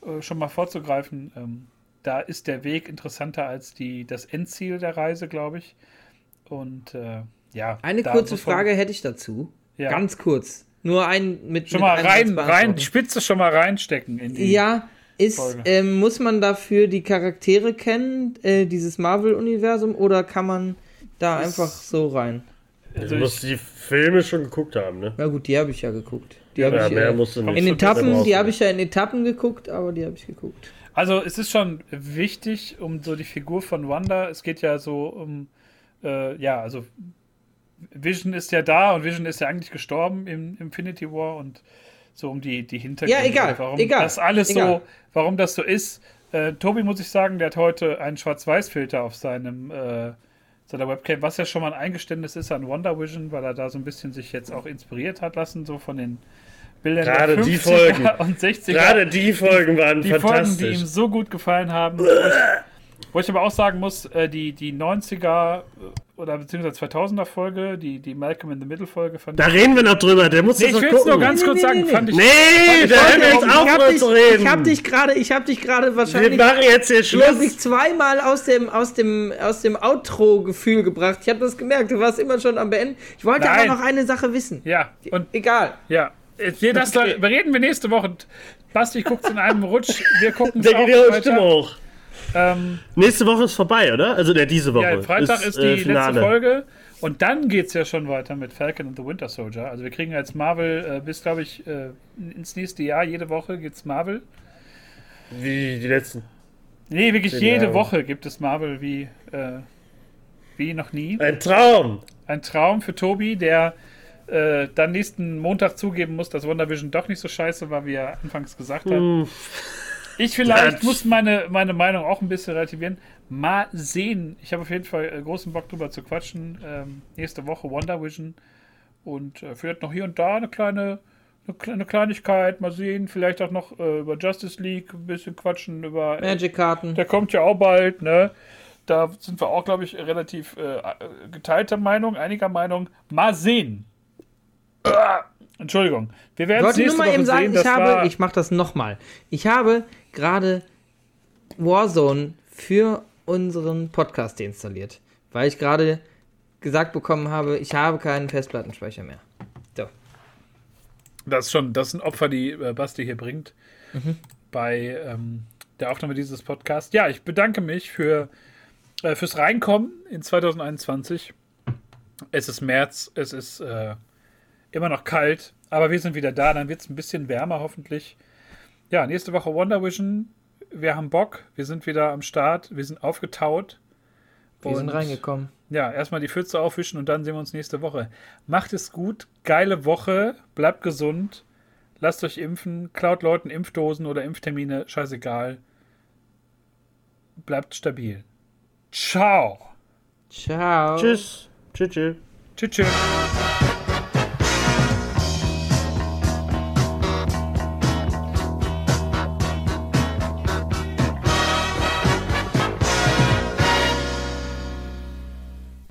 B: äh, schon mal vorzugreifen, ähm, da ist der Weg interessanter als die, das Endziel der Reise, glaube ich. Und ja.
A: Eine kurze Frage hätte ich dazu.
B: Ja.
A: Ganz kurz. Nur ein mit.
B: Schon
A: mit
B: mal rein, rein, die Spitze schon mal reinstecken in die.
A: Ja, ist,
B: Folge.
A: ähm, muss man dafür die Charaktere kennen, äh, dieses Marvel-Universum, oder kann man da
B: Das-
A: einfach so rein?
B: Also
C: du musst
B: ich,
C: die Filme schon geguckt haben, ne?
A: Na gut, die habe ich ja geguckt. Die habe
C: Ja,
A: ich
C: mehr
A: äh,
C: musst du nicht.
A: in Etappen, die habe ich ja in Etappen geguckt, aber die habe ich geguckt.
B: Also es ist schon wichtig um so die Figur von Wanda. Es geht ja so um, äh, ja, also Vision ist ja da und Vision ist ja eigentlich gestorben im Infinity War und so um die, die Hintergründe.
A: Ja, egal,
B: Warum
A: egal,
B: das alles
A: egal.
B: so, warum das so ist. Äh, Tobi muss ich sagen, der hat heute einen Schwarz-Weiß-Filter auf seinem äh, seiner Webcam, was ja schon mal ein Eingeständnis ist an Wonder Vision, weil er da so ein bisschen sich jetzt auch inspiriert hat lassen, so von den Bildern
C: Gerade
B: der
C: die
B: 50er
C: Folgen.
B: und 60er
C: Gerade die Folgen waren
B: die Folgen, die
C: fantastisch.
B: ihm so gut gefallen haben. Wo ich, ich aber auch sagen muss, äh, die, die 90er äh, oder beziehungsweise 2000er Folge, die, die Malcolm in the Middle Folge fand
C: da reden wir noch drüber, der muss
B: Nee,
C: das
B: ich will es nur ganz
A: Nee,
B: kurz
A: nee,
B: sagen,
A: nee, nee.
B: fand ich.
C: nee,
B: ich
C: der
B: wollte-
C: hört jetzt
A: ich
C: auf, zu reden.
A: ich hab dich gerade, ich habe dich gerade
C: wir
A: wahrscheinlich,
C: machen jetzt hier
A: ich habe
C: Schluss.
A: dich zweimal aus dem aus dem aus dem Outro-Gefühl gebracht. Ich habe das gemerkt. Du warst immer schon am Beenden. Ich wollte
B: Nein.
A: aber noch eine Sache wissen.
B: Ja, und
A: Egal.
B: ja. Wir, das
A: Okay.
B: da, reden wir nächste Woche. Basti guckt in einem Rutsch, wir gucken
C: Der geht
B: auch
C: die Stimme hoch.
B: Ähm,
C: Nächste Woche ist vorbei, oder? Also der diese Woche.
B: ja, Freitag ist, die
C: äh,
B: letzte. Folge. Und dann geht es ja schon weiter mit Falcon and the Winter Soldier. Also wir kriegen jetzt Marvel äh, bis, glaube ich, äh, ins nächste Jahr. Jede Woche gibt's Marvel.
C: Wie die letzten.
B: Nee, wirklich jede
C: Jahre.
B: Woche gibt es Marvel wie, äh, wie noch nie.
C: Ein Traum!
B: Ein Traum für Tobi, der äh, dann nächsten Montag zugeben muss, dass WandaVision doch nicht so scheiße war, wie er anfangs gesagt hat.
C: Hm,
B: Ich vielleicht
C: Das-
B: muss meine, meine Meinung auch ein bisschen relativieren. Mal sehen. Ich habe auf jeden Fall äh, großen Bock drüber zu quatschen. Ähm, nächste Woche WandaVision. Und äh, vielleicht noch hier und da eine kleine, eine kleine Kleinigkeit. Mal sehen. Vielleicht auch noch äh, über Justice League ein bisschen quatschen. Über, äh,
A: Magic-Karten.
B: der kommt ja auch bald, ne? Da sind wir auch, glaube ich, relativ äh, geteilter Meinung, einiger Meinung. Mal sehen. Entschuldigung. Wir
A: Ich
B: werden es
A: wollte nur
B: nächste
A: mal
B: Woche
A: eben sagen,
B: sehen.
A: ich habe,
B: war,
A: ich mache das nochmal. Ich habe gerade Warzone für unseren Podcast deinstalliert, weil ich gerade gesagt bekommen habe, ich habe keinen Festplattenspeicher mehr. So.
B: Das ist schon, das sind Opfer, die äh, Basti hier bringt bei ähm, der Aufnahme dieses Podcasts. Ja, ich bedanke mich für, äh, fürs Reinkommen in 2021. Es ist März, es ist äh, immer noch kalt, aber wir sind wieder da. Dann wird es ein bisschen wärmer hoffentlich. Ja, nächste Woche Wonder Vision. Wir haben Bock, wir sind wieder am Start, wir sind aufgetaut.
A: Wir sind reingekommen.
B: ja, erstmal die Pfütze aufwischen und dann sehen wir uns nächste Woche. Macht es gut, geile Woche, bleibt gesund, lasst euch impfen, klaut Leuten Impfdosen oder Impftermine, scheißegal. Bleibt stabil. Ciao.
A: Ciao.
C: Tschüss. tschüss.
B: Tschüss. tschüss.